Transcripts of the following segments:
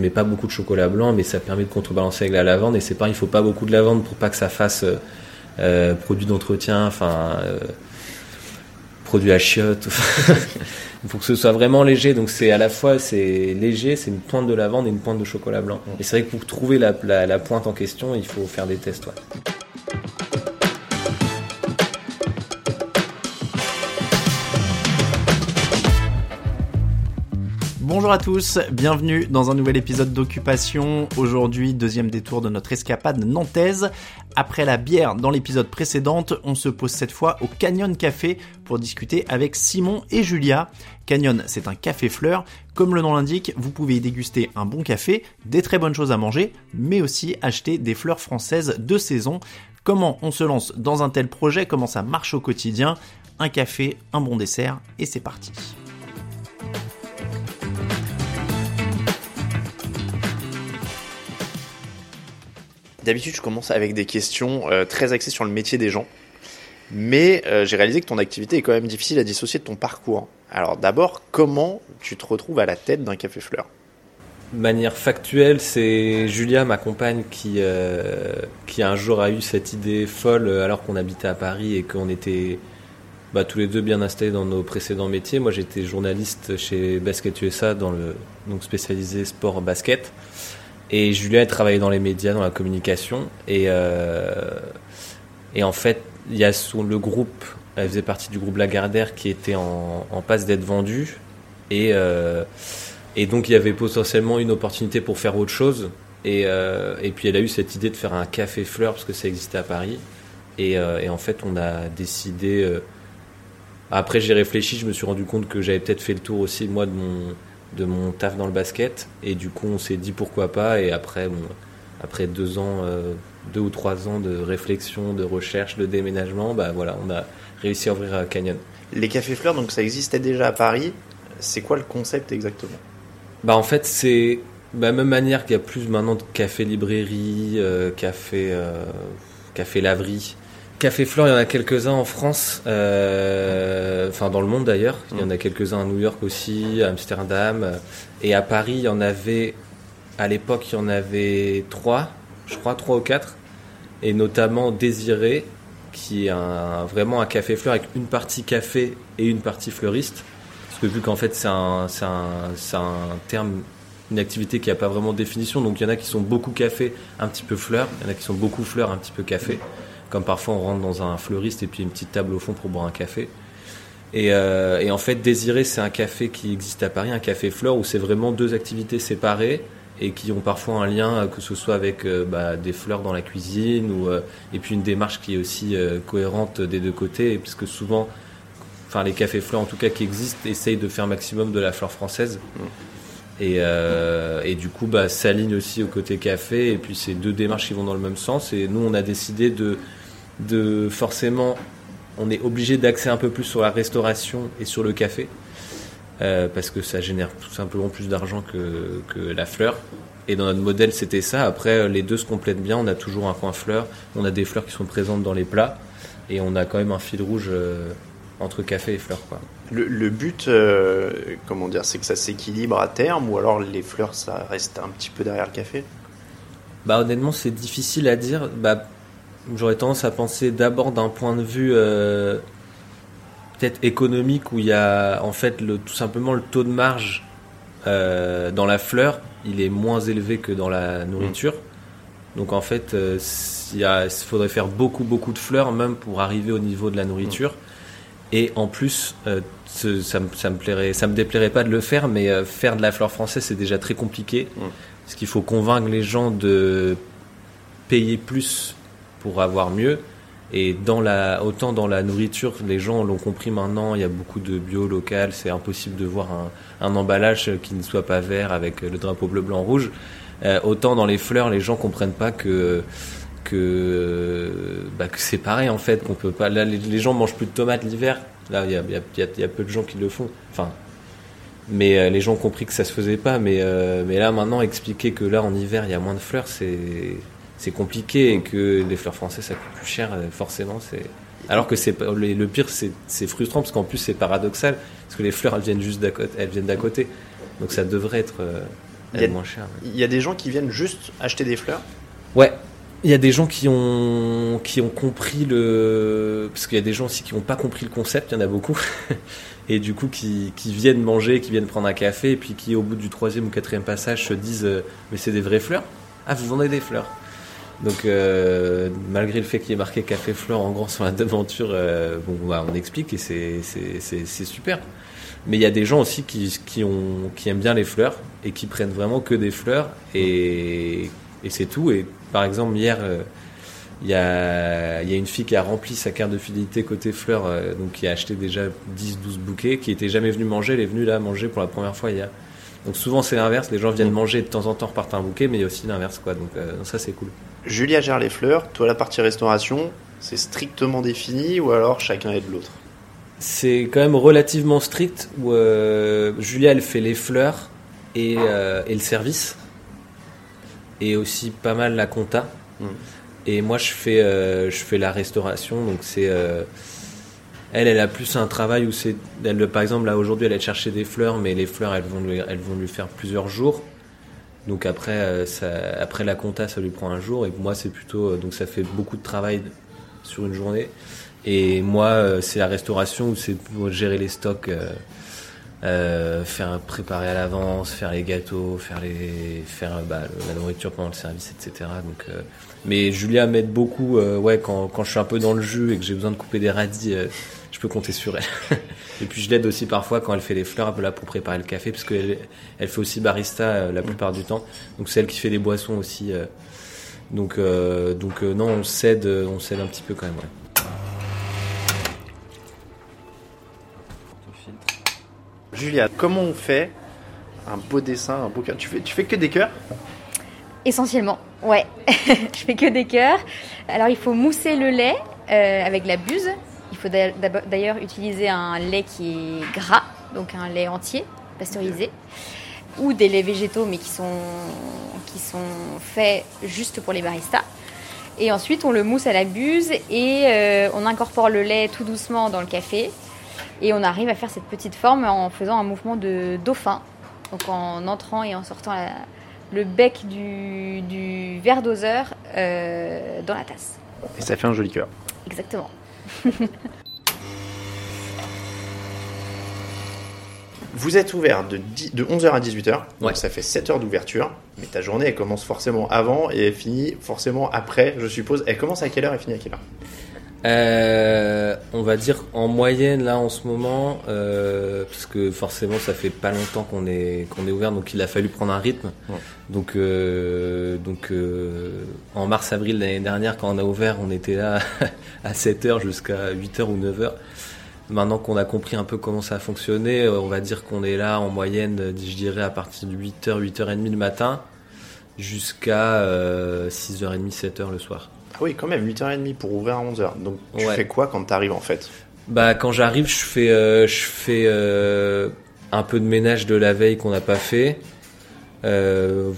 je mets pas beaucoup de chocolat blanc, mais ça permet de contrebalancer avec la lavande. Et c'est pas, il faut pas beaucoup de lavande pour pas que ça fasse produit d'entretien, enfin produit à chiottes. Il faut que ce soit vraiment léger. Donc c'est à la fois c'est léger, c'est une pointe de lavande et une pointe de chocolat blanc. Et c'est vrai que pour trouver la, la, pointe en question, il faut faire des tests. Bonjour à tous, bienvenue dans un nouvel épisode d'Occupation. Aujourd'hui, deuxième détour de notre escapade nantaise. Après la bière dans l'épisode précédent, on se pose cette fois au Canyon Café pour discuter avec Simon et Julia. Canyon, c'est un café fleur. Comme le nom l'indique, vous pouvez y déguster un bon café, des très bonnes choses à manger, mais aussi acheter des fleurs françaises de saison. Comment on se lance dans un tel projet, comment ça marche au quotidien? Un café, un bon dessert, et c'est parti. D'habitude, je commence avec des questions euh, très axées sur le métier des gens. Mais euh, j'ai réalisé que ton activité est quand même difficile à dissocier de ton parcours. Alors d'abord, comment tu te retrouves à la tête d'un café fleur? Manière factuelle, c'est Julia, ma compagne, qui, euh, un jour a eu cette idée folle alors qu'on habitait à Paris et qu'on était bah, tous les deux bien installés dans nos précédents métiers. Moi, j'étais journaliste chez Basket USA, donc spécialisé sport basket. Et Julia, elle travaillait dans les médias, dans la communication. Et, euh, en fait, il y a le groupe, elle faisait partie du groupe Lagardère qui était en, passe d'être vendu. Et, euh, et donc, il y avait potentiellement une opportunité pour faire autre chose. Et, euh, et puis, elle a eu cette idée de faire un café fleur parce que ça existait à Paris. Et, en fait, on a décidé. Après, j'ai réfléchi, je me suis rendu compte que j'avais peut-être fait le tour aussi, moi, de mon de mon taf dans le basket. Et du coup, on s'est dit pourquoi pas. Et après, bon, après deux ans, euh, deux ou trois ans de réflexion, de recherche, de déménagement, bah voilà, on a réussi à ouvrir Canyon. Les cafés fleurs, donc ça existait déjà à Paris. C'est quoi le concept exactement? Bah en fait, c'est de la même manière qu'il y a plus maintenant de café librairie, euh, café, euh, café laverie. Café Fleur, il y en a quelques-uns en France, euh, enfin dans le monde d'ailleurs. Il y en a quelques-uns à New York aussi, à Amsterdam. Et à Paris, il y en avait, à l'époque, il y en avait trois, je crois, trois ou quatre. Et notamment Désiré, qui est vraiment un café fleur avec une partie café et une partie fleuriste. Parce que vu qu'en fait, c'est un terme une activité qui n'a pas vraiment de définition. Donc il y en a qui sont beaucoup café, un petit peu fleur. Il y en a qui sont beaucoup fleurs, un petit peu café comme parfois on rentre dans un fleuriste et puis une petite table au fond pour boire un café. Et, euh, et en fait, Désiré, c'est un café qui existe à Paris, un café fleur, où c'est vraiment deux activités séparées et qui ont parfois un lien, que ce soit avec euh, bah, des fleurs dans la cuisine, ou, euh, et puis une démarche qui est aussi cohérente des deux côtés, puisque souvent, enfin les cafés fleurs en tout cas qui existent, essayent de faire maximum de la fleur française. Mm. Et, et, du coup, bah, s'aligne aussi au côté café. Et puis, c'est deux démarches qui vont dans le même sens. Et nous, on a décidé de de forcément, on est obligé d'axer un peu plus sur la restauration et sur le café. Euh, parce que ça génère tout simplement plus d'argent que, que, la fleur. Et dans notre modèle, c'était ça. Après, les deux se complètent bien. On a toujours un coin fleur. On a des fleurs qui sont présentes dans les plats. Et on a quand même un fil rouge euh, entre café et fleurs. Quoi. Le, but, euh, comment dire, c'est que ça s'équilibre à terme ou alors les fleurs, ça reste un petit peu derrière le café? Bah honnêtement, c'est difficile à dire. Bah, J'aurais tendance à penser d'abord d'un point de vue euh, peut-être économique où il y a en fait le, tout simplement le taux de marge euh, dans la fleur, il est moins élevé que dans la nourriture. Donc en fait, euh, il, faudrait faire beaucoup beaucoup de fleurs même pour arriver au niveau de la nourriture. Et en plus, ça, me plairait, ça me déplairait pas de le faire, mais faire de la fleur française c'est déjà très compliqué, parce qu'il faut convaincre les gens de payer plus pour avoir mieux. Et dans la, autant dans la nourriture, les gens l'ont compris maintenant, il y a beaucoup de bio local, c'est impossible de voir un, un, emballage qui ne soit pas vert avec le drapeau bleu, blanc, rouge. Euh, autant dans les fleurs, les gens comprennent pas que que, bah, que c'est pareil en fait, qu'on peut pas. Là, les, gens mangent plus de tomates l'hiver. Là, il y a, y, y a, peu de gens qui le font. Enfin, mais euh, les gens ont compris que ça se faisait pas. Mais euh, mais là maintenant, expliquer que là en hiver il y a moins de fleurs, c'est c'est compliqué et que les fleurs françaises ça coûte plus cher, euh, forcément. C'est alors que c'est le pire, c'est frustrant parce qu'en plus c'est paradoxal parce que les fleurs elles viennent juste d'à côté, elles viennent d'à côté. Donc ça devrait être. Euh, Il y a- moins cher. Il y a des gens qui viennent juste acheter des fleurs? Ouais, il y a des gens qui ont qui ont compris le parce qu'il y a des gens aussi qui n'ont pas compris le concept, il y en a beaucoup. Et du coup, qui, qui viennent manger, qui viennent prendre un café, et puis qui, au bout du troisième ou quatrième passage, se disent euh, Mais c'est des vraies fleurs? Ah, vous vendez des fleurs Donc, euh, malgré le fait qu'il y ait marqué Café Fleurs en grand sur la devanture, euh, bon, bah, on explique et c'est- c'est c'est- c'est super. Mais il y a des gens aussi qui, qui, ont, qui aiment bien les fleurs et qui prennent vraiment que des fleurs et, et c'est tout. Et par exemple, hier, euh, il y, a, y a une fille qui a rempli sa carte de fidélité côté fleurs, euh, donc qui a acheté déjà 10-12 bouquets, qui était jamais venue manger, elle est venue là manger pour la première fois hier. Donc souvent c'est l'inverse, les gens viennent manger de temps en temps repartent un bouquet, mais il y a aussi l'inverse quoi, donc euh, ça c'est cool. Julia gère les fleurs, toi la partie restauration, c'est strictement défini ou alors chacun est de l'autre? C'est quand même relativement strict où euh, Julia elle fait les fleurs et, euh, et le service et aussi pas mal la compta. Mhm. Et moi je fais euh, je fais la restauration donc c'est elle elle a plus un travail où c'est elle par exemple là aujourd'hui elle est chercher des fleurs mais les fleurs elles vont lui, elles vont lui faire plusieurs jours. Donc après euh, après la compta ça lui prend un jour et moi c'est plutôt euh, donc ça fait beaucoup de travail sur une journée. Et moi, euh, c'est la restauration où c'est pour gérer les stocks, faire préparer à l'avance, faire les gâteaux, faire les, faire bah, la nourriture pendant le service, etc. Donc, mais Julia m'aide beaucoup. ouais, quand, quand je suis un peu dans le jus et que j'ai besoin de couper des radis, je peux compter sur elle. et puis je l'aide aussi parfois quand elle fait les fleurs, un peu là pour préparer le café, parce qu'elle elle fait aussi barista euh, la plupart du temps. Donc c'est elle qui fait les boissons aussi. euh. donc euh, donc euh, non, on s'aide, on s'aide un petit peu quand même. Ouais. Julia, comment on fait un beau dessin, un beau cœur? Tu fais, tu fais que des cœurs? Essentiellement, ouais. je fais que des cœurs. Alors il faut mousser le lait euh, avec la buse. Il faut d'ailleurs utiliser un lait qui est gras, donc un lait entier, pasteurisé, ou des laits végétaux mais qui sont, qui sont faits juste pour les baristas. Et ensuite on le mousse à la buse et euh, on incorpore le lait tout doucement dans le café. Et on arrive à faire cette petite forme en faisant un mouvement de dauphin. Donc en entrant et en sortant la- le bec du, du verre doseur euh, dans la tasse. Et ça fait un joli cœur. Exactement. Vous êtes ouvert de, 10 de 11h à 18h, donc ça fait 7 heures d'ouverture, mais ta journée elle commence forcément avant et elle finit forcément après, je suppose. Elle commence à quelle heure et finit à quelle heure? Euh, on va dire en moyenne là en ce moment, euh, parce que forcément ça fait pas longtemps qu'on est qu'on est ouvert, donc il a fallu prendre un rythme. Ouais. Donc euh, donc euh, en mars avril l'année dernière quand on a ouvert, on était là à 7 heures jusqu'à 8 heures ou 9 heures. Maintenant qu'on a compris un peu comment ça fonctionnait, on va dire qu'on est là en moyenne, je dirais à partir de 8h, 8h30 le matin jusqu'à euh, 6h30, 7h le soir. Ah oui, quand même, 8h30 pour ouvrir à 11h. Donc tu Ouais. fais quoi quand t'arrives en fait? Bah quand j'arrive, je fais euh, je fais euh, un peu de ménage de la veille qu'on n'a pas fait. Euh,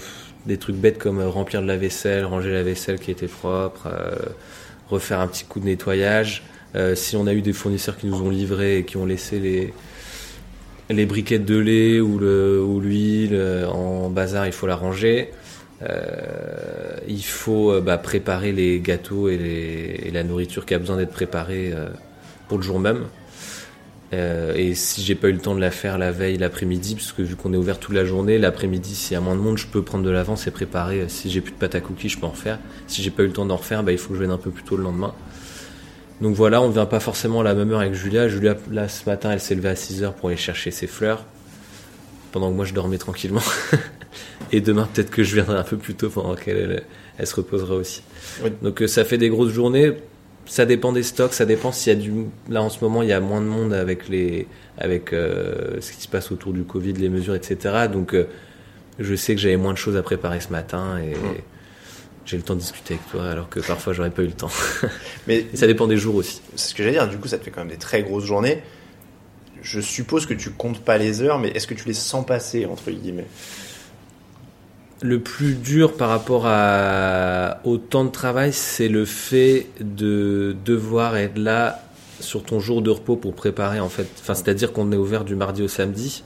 des trucs bêtes comme remplir de la vaisselle, ranger la vaisselle qui était propre, refaire un petit coup de nettoyage. Si on a eu des fournisseurs qui nous ont livré et qui ont laissé les les briquettes de lait ou le ou l'huile en bazar, il faut la ranger. Euh, il faut euh, bah, préparer les gâteaux et, la nourriture qui a besoin d'être préparée euh, pour le jour même. Et si j'ai pas eu le temps de la faire la veille, l'après-midi, parce que vu qu'on est ouvert toute la journée, l'après-midi, s'il y a moins de monde, je peux prendre de l'avance et préparer. Si j'ai plus de pâte à cookies, je peux en refaire. Si j'ai pas eu le temps d'en refaire, bah, il faut que je vienne un peu plus tôt le lendemain. Donc voilà, on vient pas forcément à la même heure avec Julia. Julia, là, ce matin, elle s'est levée à 6 heures pour aller chercher ses fleurs. Pendant que moi, je dormais tranquillement. et demain, peut-être que je viendrai un peu plus tôt pendant qu'elle elle, elle se reposera aussi. Oui. Donc euh, ça fait des grosses journées. Ça dépend des stocks, ça dépend s'il y a du. Là en ce moment, il y a moins de monde avec les, avec euh, ce qui se passe autour du Covid, les mesures, etc. Donc euh, je sais que j'avais moins de choses à préparer ce matin et j'ai le temps de discuter avec toi, alors que parfois j'aurais pas eu le temps. Mais Et ça dépend des jours aussi. c'est ce que j'allais dire, du coup ça te fait quand même des très grosses journées. Je suppose que tu comptes pas les heures, mais est-ce que tu les sens passer, entre guillemets? Le plus dur par rapport au temps de travail, c'est le fait de devoir être là sur ton jour de repos pour préparer en fait. Enfin, c'est-à-dire qu'on est ouvert du mardi au samedi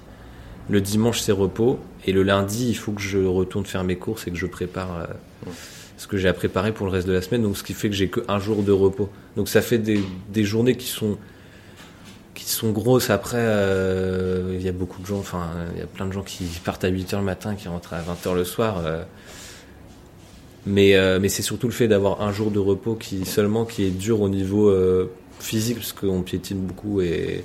Le dimanche, c'est repos. Et le lundi, il faut que je retourne faire mes courses et que je prépare euh, ce que j'ai à préparer pour le reste de la semaine. Donc, ce qui fait que j'ai qu'un jour de repos. Donc, ça fait des, des journées qui sont sont grosses. Après, euh, il y a beaucoup de gens, enfin, il y a plein de gens qui partent à 8h le matin, qui rentrent à 20h le soir. euh. mais euh, mais c'est surtout le fait d'avoir un jour de repos qui seulement qui est dur au niveau physique, parce qu'on piétine beaucoup et,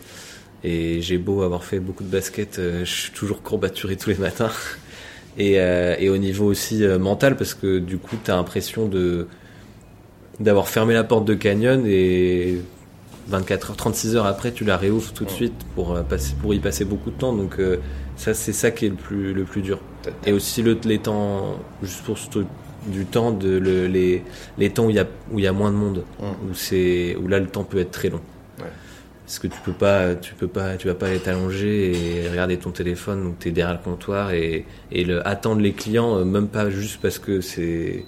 et j'ai beau avoir fait beaucoup de basket, je suis toujours courbaturé tous les matins. Et, et au niveau aussi mental, parce que du coup, tu as l'impression de d'avoir fermé la porte de Canyon et 24 heures, 36 heures après, tu la réouvres tout de suite pour, euh, passer, pour y passer beaucoup de temps. Donc, euh, ça, c'est ça qui est le plus, le plus dur. Et aussi le, les temps, juste pour ce truc du temps, de, le- les, les temps où il y a, où il y a moins de monde, Mm. où, c'est, où là le temps peut être très long. Ouais. Parce que tu peux pas, tu peux pas, tu vas pas aller t'allonger et regarder ton téléphone, donc tu es derrière le comptoir et, et le, attendre les clients, euh, même pas juste parce que c'est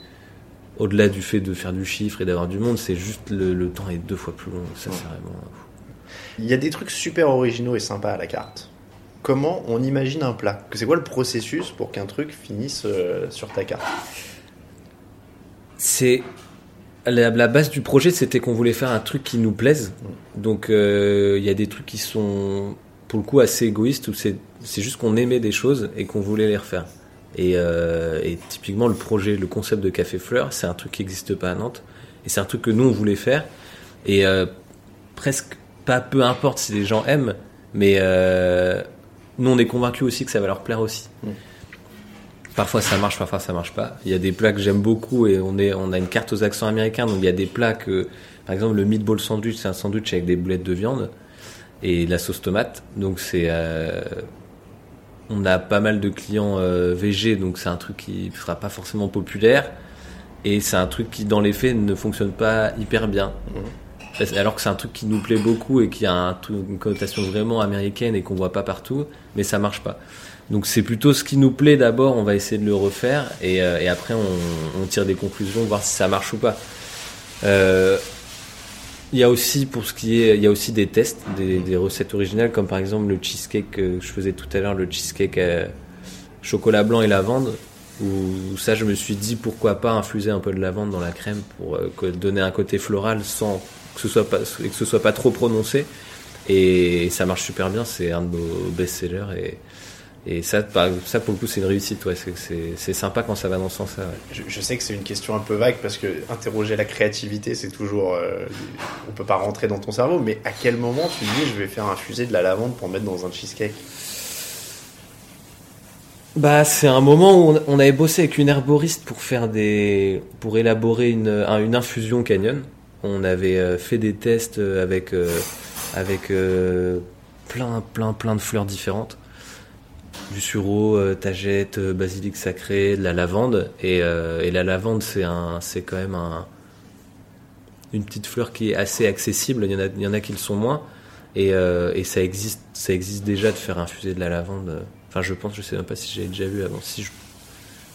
au-delà du fait de faire du chiffre et d'avoir du monde, c'est juste le, le temps est deux fois plus long. Ça, Ouais. c'est vraiment. Il y a des trucs super originaux et sympas à la carte. Comment on imagine un plat? C'est quoi le processus pour qu'un truc finisse euh, sur ta carte? C'est la, la base du projet, c'était qu'on voulait faire un truc qui nous plaise. Donc euh, il y a des trucs qui sont pour le coup assez égoïstes où c'est c'est juste qu'on aimait des choses et qu'on voulait les refaire. Et, euh, et typiquement le projet, le concept de Café Fleur, c'est un truc qui n'existe pas à Nantes et c'est un truc que nous on voulait faire et euh, presque pas peu importe si les gens aiment, mais euh, nous on est convaincus aussi que ça va leur plaire aussi. Parfois ça marche, parfois ça marche pas. Il y a des plats que j'aime beaucoup et on est, on a une carte aux accents américains. Donc il y a des plats que, par exemple, le meatball sandwich, c'est un sandwich avec des boulettes de viande et de la sauce tomate. Donc c'est, on a pas mal de clients euh, VG, donc c'est un truc qui sera pas forcément populaire et c'est un truc qui, dans les faits, ne fonctionne pas hyper bien. Parce- Alors que c'est un truc qui nous plaît beaucoup et qui a un une connotation vraiment américaine et qu'on voit pas partout, mais ça marche pas. Donc c'est plutôt ce qui nous plaît d'abord, on va essayer de le refaire et, euh, et après on, on tire des conclusions, voir si ça marche ou pas. Euh, il y a aussi pour ce qui est, il y a aussi des tests, des, recettes originales comme par exemple le cheesecake que je faisais tout à l'heure, le cheesecake euh, chocolat blanc et lavande. Où ça, je me suis dit pourquoi pas infuser un peu de lavande dans la crème pour euh, donner un côté floral sans que ce soit pas que ce soit pas trop prononcé. Et ça marche super bien, c'est un de nos best-sellers et ça, ça pour le coup, c'est une réussite. Ouais, c'est- sympa quand ça va dans ce sens-là. ouais. je, je sais que c'est une question un peu vague parce que interroger la créativité, c'est toujours. euh, on peut pas rentrer dans ton cerveau, mais à quel moment tu dis je vais faire infuser de la lavande pour mettre dans un cheesecake? Bah, c'est un moment où on, on avait bossé avec une herboriste pour faire des, pour élaborer une, un- une infusion canyon. On avait euh, fait des tests euh, avec, euh, avec plein, plein, plein de fleurs différentes. Du sureau, euh, tagette, euh, basilic sacré, de la lavande. Et, euh, et la lavande, c'est un, c'est quand même un, une petite fleur qui est assez accessible. Il y en a, il y en a qui le sont moins. Et, et ça existe, ça existe déjà de faire infuser de la lavande. Enfin, je pense, je sais même pas si j'avais déjà vu avant. Si je...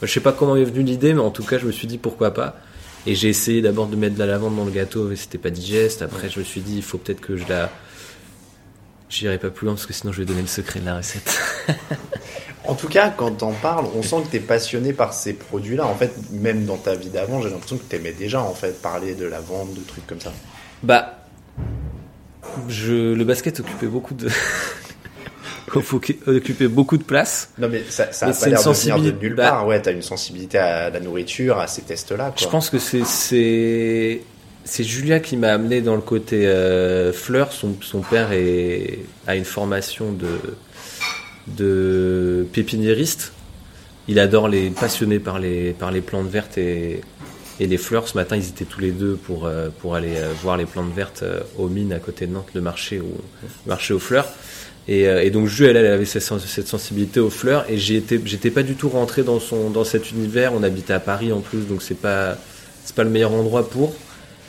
Je sais pas comment m'est venue l'idée, mais en tout cas, je me suis dit pourquoi pas. Et j'ai essayé d'abord de mettre de la lavande dans le gâteau, et c'était pas digeste. Après, je me suis dit, il faut peut-être que je la. J'irai pas plus loin parce que sinon je vais donner le secret de la recette. En tout cas, quand t'en parles, on sent que t'es passionné par ces produits-là. En fait, même dans ta vie d'avant, j'ai l'impression que t'aimais déjà en fait parler de la vente, de trucs comme ça. Bah, je, le basket occupait beaucoup de, occupait beaucoup de place. Non, mais ça, ça a pas l'air une de venir de sensibilité- nulle bah- part. Ouais, t'as une sensibilité à la nourriture, à ces tests-là. Je pense que c'est c'est Julia qui m'a amené dans le côté euh, fleur. Son, père a une formation de pépiniériste. Il adore les passionné par les plantes vertes et les fleurs. Ce matin, ils étaient tous les deux pour euh, aller euh, voir les plantes vertes aux mines à côté de Nantes, le marché marché aux fleurs. Et, donc Jules, elle, avait cette, sens- cette sensibilité aux fleurs et j'étais pas du tout rentré dans son, cet univers. On habitait à Paris en plus, donc c'est pas, pas le meilleur endroit pour.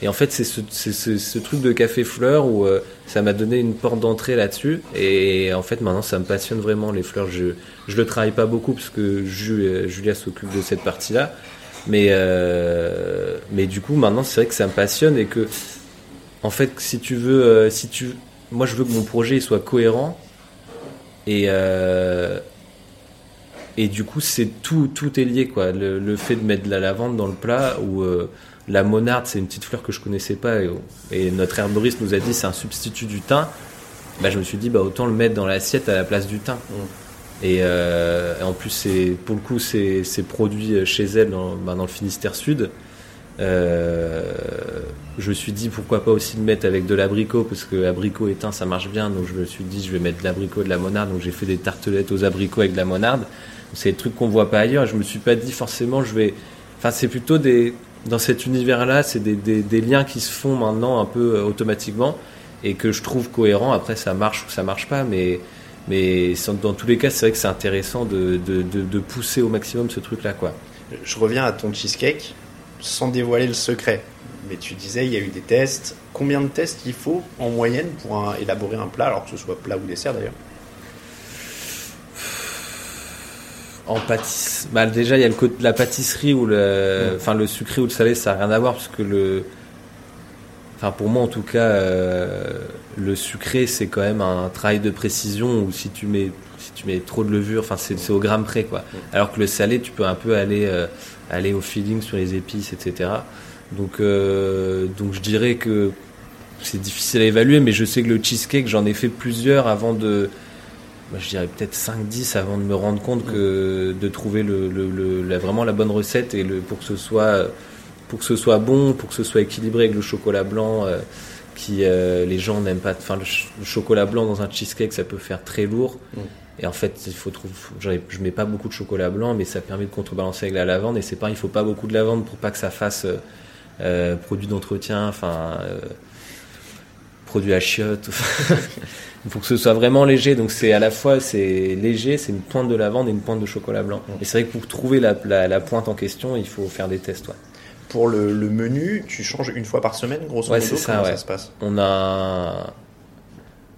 Et en fait, c'est ce, truc de café fleurs où euh, ça m'a donné une porte d'entrée là-dessus. Et en fait, maintenant, ça me passionne vraiment les fleurs. Je, je le travaille pas beaucoup parce que euh, Julia s'occupe de cette partie-là. Mais, euh, mais du coup, maintenant, c'est vrai que ça me passionne et que, en fait, si tu veux, si tu, moi, je veux que mon projet soit cohérent et, Et du coup, c'est tout, tout est lié, quoi. Le, le fait de mettre de la lavande dans le plat ou la monarde, c'est une petite fleur que je connaissais pas et, et notre herboriste nous a dit c'est un substitut du thym. Bah, je me suis dit bah autant le mettre dans l'assiette à la place du thym. Et, euh, et en plus, c'est pour le coup, c'est c'est produit chez elle dans, bah, dans le Finistère Sud. Euh, je me suis dit pourquoi pas aussi le mettre avec de l'abricot parce que abricot et thym ça marche bien donc je me suis dit je vais mettre de l'abricot et de la monarde donc j'ai fait des tartelettes aux abricots avec de la monarde c'est des trucs qu'on voit pas ailleurs je me suis pas dit forcément je vais enfin c'est plutôt des dans cet univers là c'est des, liens qui se font maintenant un peu euh, automatiquement et que je trouve cohérent après ça marche ou ça marche pas mais dans tous les cas c'est vrai que c'est intéressant de, pousser au maximum ce truc là quoi Je reviens à ton cheesecake sans dévoiler le secret. Mais tu disais, il y a eu des tests. Combien de tests il faut en moyenne pour élaborer un plat, alors que ce soit plat ou dessert d'ailleurs En pâtisse, bah déjà il y a le côté la pâtisserie ou le, enfin le sucré ou le salé, ça n'a rien à voir parce que le, enfin pour moi en tout cas, euh, le sucré c'est quand même un travail de précision où si tu mets, si tu mets trop de levure, enfin c'est au gramme près quoi. Alors que le salé, tu peux un peu aller, euh, aller au feeling sur les épices, etc. Donc, euh, donc je dirais que c'est difficile à évaluer, mais je sais que le cheesecake, j'en ai fait plusieurs avant de, je dirais peut-être 5-10 avant de me rendre compte que de trouver le, le, le- la, vraiment la bonne recette et le, pour que ce soit pour que ce soit bon, pour que ce soit équilibré avec le chocolat blanc euh, qui euh, les gens n'aiment pas. Enfin, le, ch- le chocolat blanc dans un cheesecake, ça peut faire très lourd. Mm. Et en fait, il faut trouver. Je mets pas beaucoup de chocolat blanc, mais ça permet de contrebalancer avec la lavande. Et c'est pas, il faut pas beaucoup de lavande pour pas que ça fasse euh, euh, produit d'entretien, enfin euh, produit à chiottes. Il faut que ce soit vraiment léger. Donc c'est à la fois c'est léger, c'est une pointe de lavande et une pointe de chocolat blanc. Et c'est vrai que pour trouver la, la, la pointe en question, il faut faire des tests. ouais. Pour le, le menu, tu changes une fois par semaine, grosso Ouais, modo c'est ça, Comment ouais. ça se passe? On a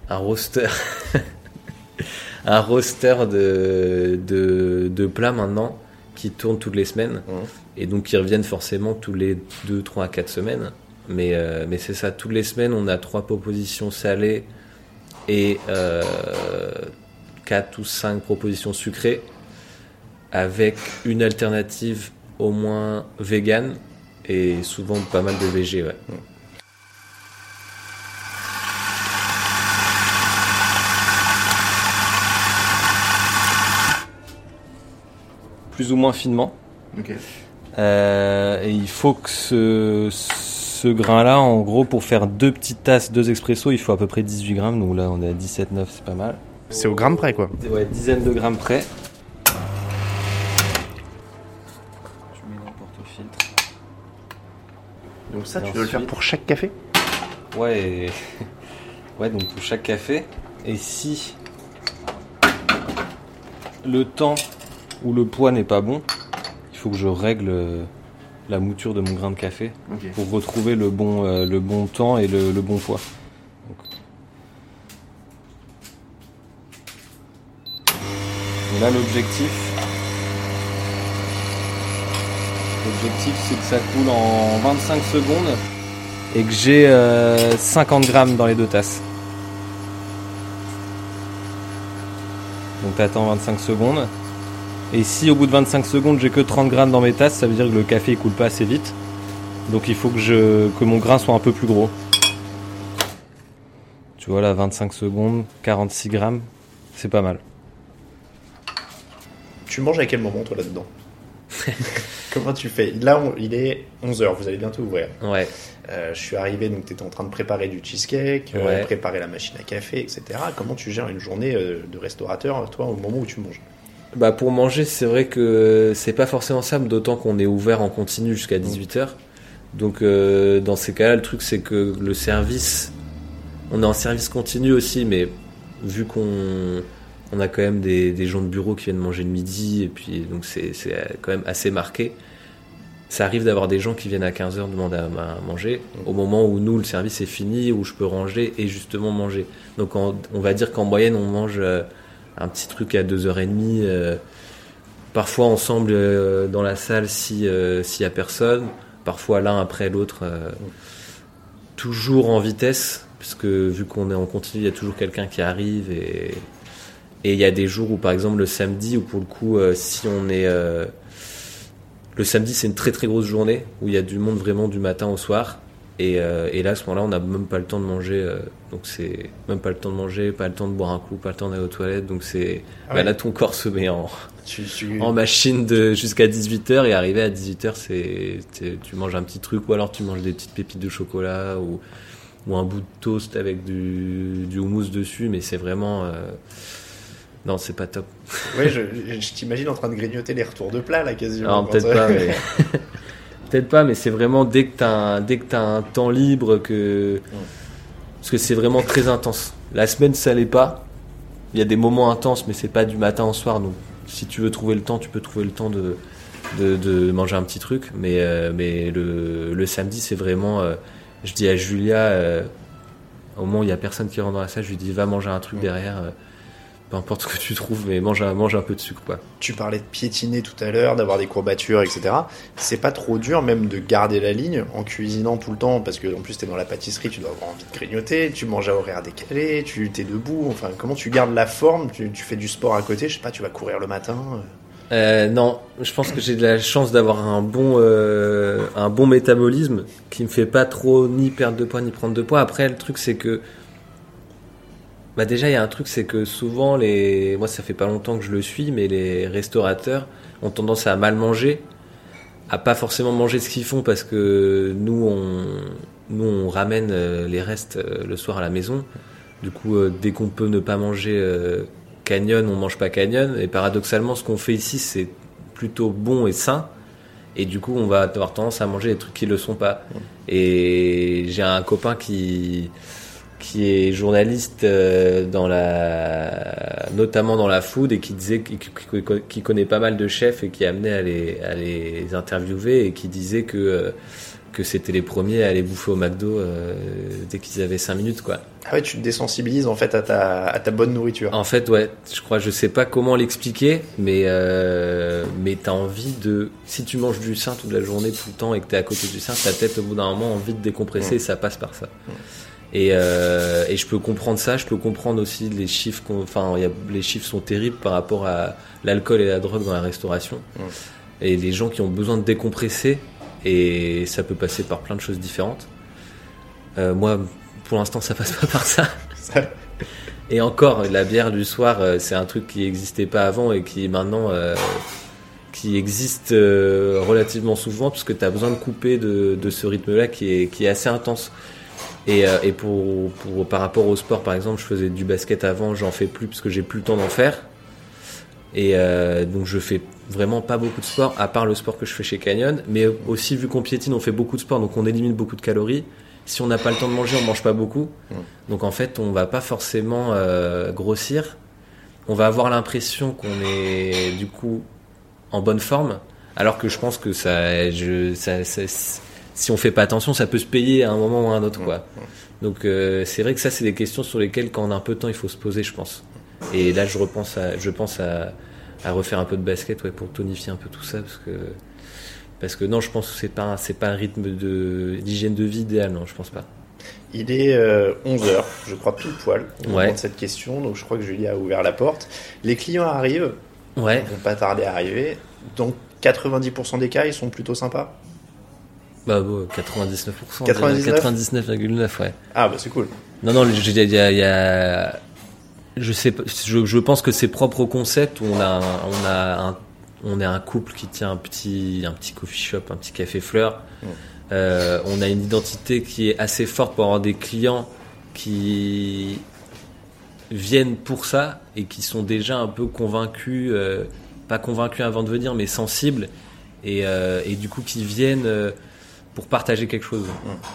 un, un roster, un roster de, de, de plats maintenant qui tourne toutes les semaines Mhm. et donc qui reviennent forcément tous les 2, 3 à 4 semaines. Mais, euh, mais c'est ça, toutes les semaines, on a trois propositions salées et euh, 4 ou 5 propositions sucrées avec une alternative au moins vegan et souvent pas mal de. Ouais. Plus ou moins finement. Euh, et il faut que ce, ce grain-là, en gros, pour faire deux petites tasses, deux expressos, il faut à peu près 18 grammes. Donc là, on est à 17,9, c'est pas mal. C'est au gramme près, quoi. Ouais, dizaine de grammes près. Tu mets n'importe au filtre. Donc ça, Et tu dois le faire pour chaque café Ouais, et- ouais, donc pour chaque café. Et si le temps ou le poids n'est pas bon, il faut que je règle euh, la mouture de mon grain de café pour retrouver le bon, euh, le bon temps et le, le bon poids. Donc. Et là, l'objectif, l'objectif, c'est que ça coule en 25 secondes et que j'ai euh, 50 grammes dans les deux tasses. Donc t'attends 25 secondes. Et si au bout de 25 secondes j'ai que 30 grammes dans mes tasses, ça veut dire que le café il coule pas assez vite. Donc il faut que, je, que mon grain soit un peu plus gros. Tu vois là, 25 secondes, 46 grammes, c'est pas mal. Tu manges à quel moment, toi, là-dedans? Comment tu fais? Là, on- il est 11h, vous allez bientôt ouvrir. Ouais. Euh, je suis arrivé, donc tu étais en train de préparer du cheesecake, Ouais. préparer la machine à café, etc. Comment tu gères une journée euh, de restaurateur, toi, au moment où tu manges? Bah pour manger, c'est vrai que c'est pas forcément simple, d'autant qu'on est ouvert en continu jusqu'à 18h. Donc euh, dans ces cas-là, le truc c'est que le service, on est en service continu aussi, mais vu qu'on on a quand même des, des gens de bureau qui viennent manger le midi, et puis donc c'est quand même assez marqué. Ça arrive d'avoir des gens qui viennent à 15h demander à, à manger, au moment où nous, le service est fini, où je peux ranger et justement manger. Donc on va dire qu'en moyenne, on mange euh, un petit truc à 2h30, euh, parfois ensemble euh, dans la salle si euh, s'il y a personne, parfois l'un après l'autre, euh, toujours en vitesse, parce que vu qu'on est en continu, il y a toujours quelqu'un qui arrive et, il y a des jours où, par exemple, le samedi, où pour le coup, si on est. le samedi, c'est une très très grosse journée où il y a du monde vraiment du matin au soir. Et, euh, et là, à ce moment-là, on n'a même pas le temps de manger. euh, donc, c'est même pas le temps de manger, pas le temps de boire un coup, pas le temps d'aller aux toilettes. Donc, c'est. Ah bah, là, ton corps se met en, Tu, tu- en machine de jusqu'à 18h. Et arrivé à 18h, c'est. t'es- Tu manges un petit truc ou alors tu manges des petites pépites de chocolat ou, ou un bout de toast avec du, du houmous dessus. Mais c'est vraiment. euh, Non, c'est pas top. Ouais, je, je t'imagine en train de grignoter les retours de plat là quasiment. Non, peut-être pas, mais. Peut-être pas, mais c'est vraiment dès que que t'as un temps libre que. Parce que c'est vraiment très intense. La semaine, ça l'est pas. Il y a des moments intenses, mais c'est pas du matin au soir. Donc, si tu veux trouver le temps, tu peux trouver le temps de, de, de manger un petit truc. Mais, euh, mais le, le samedi, c'est vraiment. euh, je dis à Julia, euh, au moment où il y a personne qui rentre dans la salle, je lui dis va manger un truc derrière. Peu importe ce que tu trouves, mais mange un, mange un peu de sucre, quoi. Tu parlais de piétiner tout à l'heure, d'avoir des courbatures, etc. C'est pas trop dur même de garder la ligne en cuisinant tout le temps parce que en plus t'es dans la pâtisserie, tu dois avoir envie de grignoter, tu manges à horaire décalé, tu t'es debout. Enfin, comment tu gardes la forme tu, tu fais du sport à côté, je sais pas, tu vas courir le matin. euh. Euh, non, je pense que j'ai de la chance d'avoir un bon euh, un bon métabolisme qui me fait pas trop ni perdre de poids ni prendre de poids. Après, le truc c'est que bah déjà il y a un truc c'est que souvent les moi ça fait pas longtemps que je le suis, mais les restaurateurs ont tendance à mal manger, à pas forcément manger ce qu'ils font parce que nous on nous on ramène euh, les restes euh, le soir à la maison. Du coup, euh, dès qu'on peut ne pas manger canyon, on mange pas canyon. Et paradoxalement, ce qu'on fait ici, c'est plutôt bon et sain. Et du coup, on va avoir tendance à manger des trucs qui le sont pas. Et j'ai un copain qui qui est journaliste euh, dans la notamment dans la food et qui disait qui, connaît pas mal de chefs et qui est amené à les à les interviewer et qui disait que euh, que c'était les premiers à aller bouffer au McDo euh, dès qu'ils avaient 5 minutes quoi. Ah ouais, tu te désensibilises en fait à ta, à ta bonne nourriture. En fait, ouais, je crois, je sais pas comment l'expliquer, mais euh, mais t'as envie de, si tu manges du sain toute la journée, tout le temps, et que t'es à côté du sain, t'as peut-être au bout d'un moment envie de décompresser, et ça passe par ça. Et euh, et je peux comprendre ça, je peux comprendre aussi les chiffres, enfin, les chiffres sont terribles par rapport à l'alcool et la drogue dans la restauration, et les gens qui ont besoin de décompresser, et ça peut passer par plein de choses différentes. Euh, moi, pour l'instant, ça passe pas par ça. Et encore, la bière du soir, euh, c'est un truc qui n'existait pas avant et qui maintenant euh, qui existe relativement souvent parce que tu as besoin de couper de, de ce rythme-là qui est, qui est assez intense. Et, euh, et pour, pour, par rapport au sport, par exemple, je faisais du basket avant, j'en fais plus parce que j'ai plus le temps d'en faire. Et euh, donc je fais vraiment pas beaucoup de sport, à part le sport que je fais chez Canyon. Mais aussi, vu qu'on piétine, on fait beaucoup de sport, donc on élimine beaucoup de calories. Si on n'a pas le temps de manger, on mange pas beaucoup. Donc en fait, on va pas forcément euh, grossir. On va avoir l'impression qu'on est du coup en bonne forme, alors que je pense que ça, je, ça, ça- si on fait pas attention, ça peut se payer à un moment ou à un autre, quoi. Donc euh, c'est vrai que ça, c'est des questions sur lesquelles, quand on a un peu de temps, il faut se poser, je pense. Et là, je repense à, je pense à, à refaire un peu de basket, ouais, pour tonifier un peu tout ça, parce que parce que non, je pense que c'est pas c'est pas un rythme de d'hygiène de vie idéal, non, je pense pas. Il est 11h, je crois pile poil, au Ouais. cette question, donc je crois que Julie a ouvert la porte. Les clients arrivent, Ouais. ils vont pas tarder à arriver, donc 90% des cas, ils sont plutôt sympas. Bah bon, 99%. 99? 99,9 ouais. Ah bah c'est cool. Non non, je- il y y a- je sais pas, je, je pense que c'est propre au concept où on a un, on a un on est un couple qui tient un petit un petit coffee shop, un petit café fleur. Euh, on a une identité qui est assez forte pour avoir des clients qui viennent pour ça et qui sont déjà un peu convaincus, euh, pas convaincus avant de venir, mais sensibles et, euh, et du coup qui viennent pour partager quelque chose.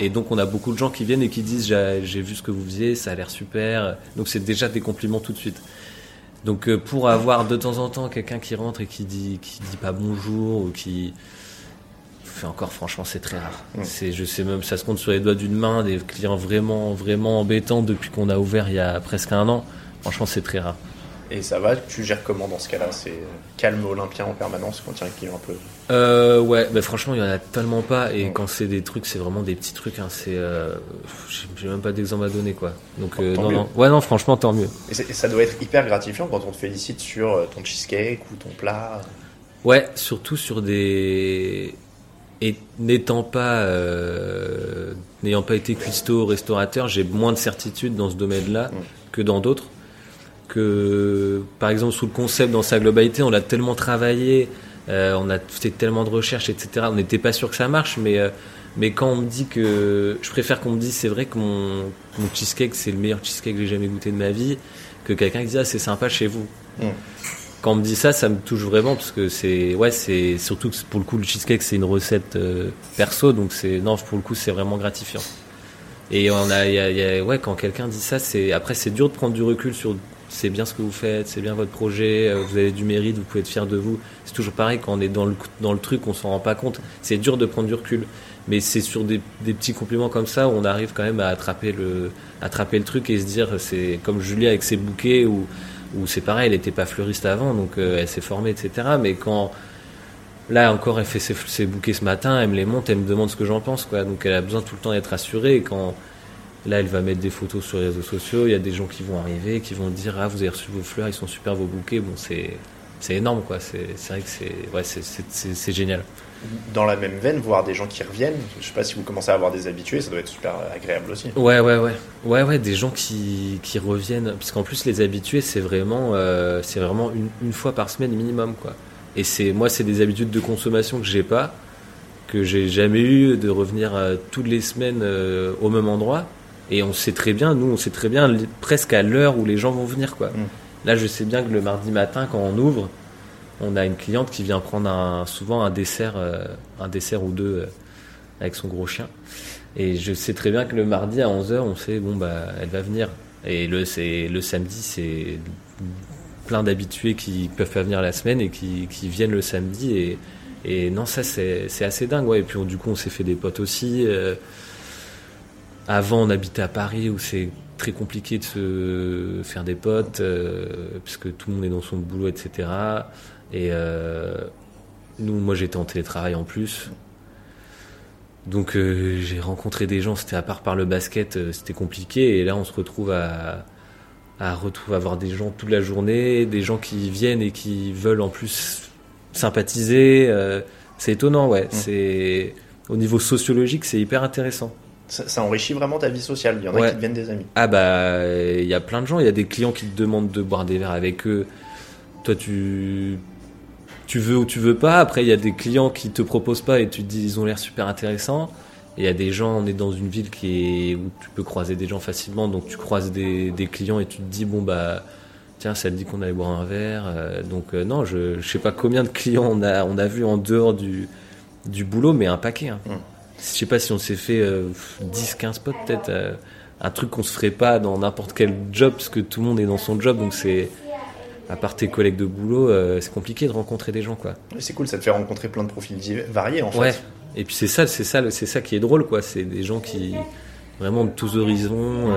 Et donc on a beaucoup de gens qui viennent et qui disent j'ai vu ce que vous faisiez, ça a l'air super. Donc c'est déjà des compliments tout de suite. Donc euh, pour avoir de temps en temps quelqu'un qui rentre et qui dit qui dit pas bonjour ou qui fait encore franchement c'est très rare. C'est je sais même ça se compte sur les doigts d'une main des clients vraiment vraiment embêtants depuis qu'on a ouvert il y a presque un an. Franchement c'est très rare. Et ça va, tu gères comment dans ce cas-là? C'est calme olympien en permanence quand il y a un client un peu euh, Ouais, mais franchement, il y en a tellement pas. Et quand c'est des trucs, c'est vraiment des petits trucs. Hein, c'est, euh, j'ai même pas d'exemple à donner, quoi. Donc, euh, non, non. Ouais, non, franchement, tant mieux. Et, ça doit être hyper gratifiant quand on te félicite sur ton cheesecake ou ton plat. Ouais, surtout sur des et n'étant pas n'ayant pas été cuistot restaurateur, j'ai moins de certitude dans ce domaine-là mm. que dans d'autres que, par exemple, sous le concept dans sa globalité, on l'a tellement travaillé, euh, on a fait tellement de recherches, etc. On n'était pas sûr que ça marche, mais, euh, mais quand on me dit que. Je préfère qu'on me dise, c'est vrai que mon, mon cheesecake, c'est le meilleur cheesecake que j'ai jamais goûté de ma vie, que quelqu'un qui dit, ah, c'est sympa chez vous. Mm. Quand on me dit ça, ça me touche vraiment, parce que c'est. Ouais, c'est. Surtout que pour le coup, le cheesecake, c'est une recette euh, perso, donc c'est. Non, pour le coup, c'est vraiment gratifiant. Et on a, y a, y a ouais, quand quelqu'un dit ça, c'est après c'est dur de prendre du recul sur c'est bien ce que vous faites, c'est bien votre projet, euh, vous avez du mérite, vous pouvez être fier de vous. C'est toujours pareil, quand on est dans le, dans le truc, on s'en rend pas compte. C'est dur de prendre du recul. Mais c'est sur des, des, petits compliments comme ça où on arrive quand même à attraper le, attraper le truc et se dire, c'est comme Julia avec ses bouquets où, où c'est pareil, elle n'était pas fleuriste avant, donc euh, elle s'est formée, etc. Mais quand, là encore, elle fait ses, ses, bouquets ce matin, elle me les monte, elle me demande ce que j'en pense, quoi. Donc elle a besoin tout le temps d'être assurée et quand, Là, elle va mettre des photos sur les réseaux sociaux. Il y a des gens qui vont arriver, qui vont dire Ah, vous avez reçu vos fleurs, ils sont super vos bouquets. Bon, c'est, c'est énorme, quoi. C'est, vrai que c'est, ouais, c'est, c'est, génial. Dans la même veine, voir des gens qui reviennent, je sais pas si vous commencez à avoir des habitués, ça doit être super agréable aussi. Ouais, ouais, ouais. Ouais, ouais, des gens qui, qui reviennent. Puisqu'en plus, les habitués, c'est vraiment, euh, c'est vraiment une, une, fois par semaine minimum, quoi. Et c'est, moi, c'est des habitudes de consommation que j'ai pas, que j'ai jamais eu, de revenir euh, toutes les semaines euh, au même endroit. Et on sait très bien, nous, on sait très bien presque à l'heure où les gens vont venir, quoi. Mm. Là, je sais bien que le mardi matin, quand on ouvre, on a une cliente qui vient prendre un, souvent un dessert, euh, un dessert ou deux euh, avec son gros chien. Et je sais très bien que le mardi à 11h, on sait, bon, bah, elle va venir. Et le, le samedi, c'est plein d'habitués qui peuvent pas venir la semaine et qui, qui viennent le samedi. Et, et non, ça, c'est assez dingue, ouais. Et puis, du coup, on s'est fait des potes aussi. Euh, avant, on habitait à Paris où c'est très compliqué de se faire des potes, euh, puisque tout le monde est dans son boulot, etc. Et euh, nous, moi, j'étais en télétravail en plus. Donc, euh, j'ai rencontré des gens, c'était à part par le basket, c'était compliqué. Et là, on se retrouve à, à retrouver à voir des gens toute la journée, des gens qui viennent et qui veulent en plus sympathiser. c'est étonnant, ouais. Mmh. C'est au niveau sociologique, c'est hyper intéressant ça, enrichit vraiment ta vie sociale. Il y en a qui deviennent des amis. Ah bah, il y a plein de gens. Il y a des clients qui te demandent de boire des verres avec eux. Toi, tu tu veux ou tu veux pas. Après, il y a des clients qui te proposent pas et tu te dis ils ont l'air super intéressants. Il y a des gens, on est dans une ville qui est où tu peux croiser des gens facilement, donc tu croises des, des clients et tu te dis bon bah tiens ça te dit qu'on allait boire un verre. Euh, donc euh, non, je je sais pas combien de clients on a on a vu en dehors du du boulot, mais un paquet. Hein. Mmh je sais pas si on s'est fait 10, euh, 15 potes peut-être. Euh, un truc qu'on se ferait pas dans n'importe quel job, parce que tout le monde est dans son job, donc c'est. À part tes collègues de boulot, euh, c'est compliqué de rencontrer des gens, quoi. C'est cool, ça te fait rencontrer plein de profils variés, en ouais. fait. Et puis c'est ça, c'est ça, c'est ça qui est drôle, quoi. C'est des gens qui vraiment de tous horizons,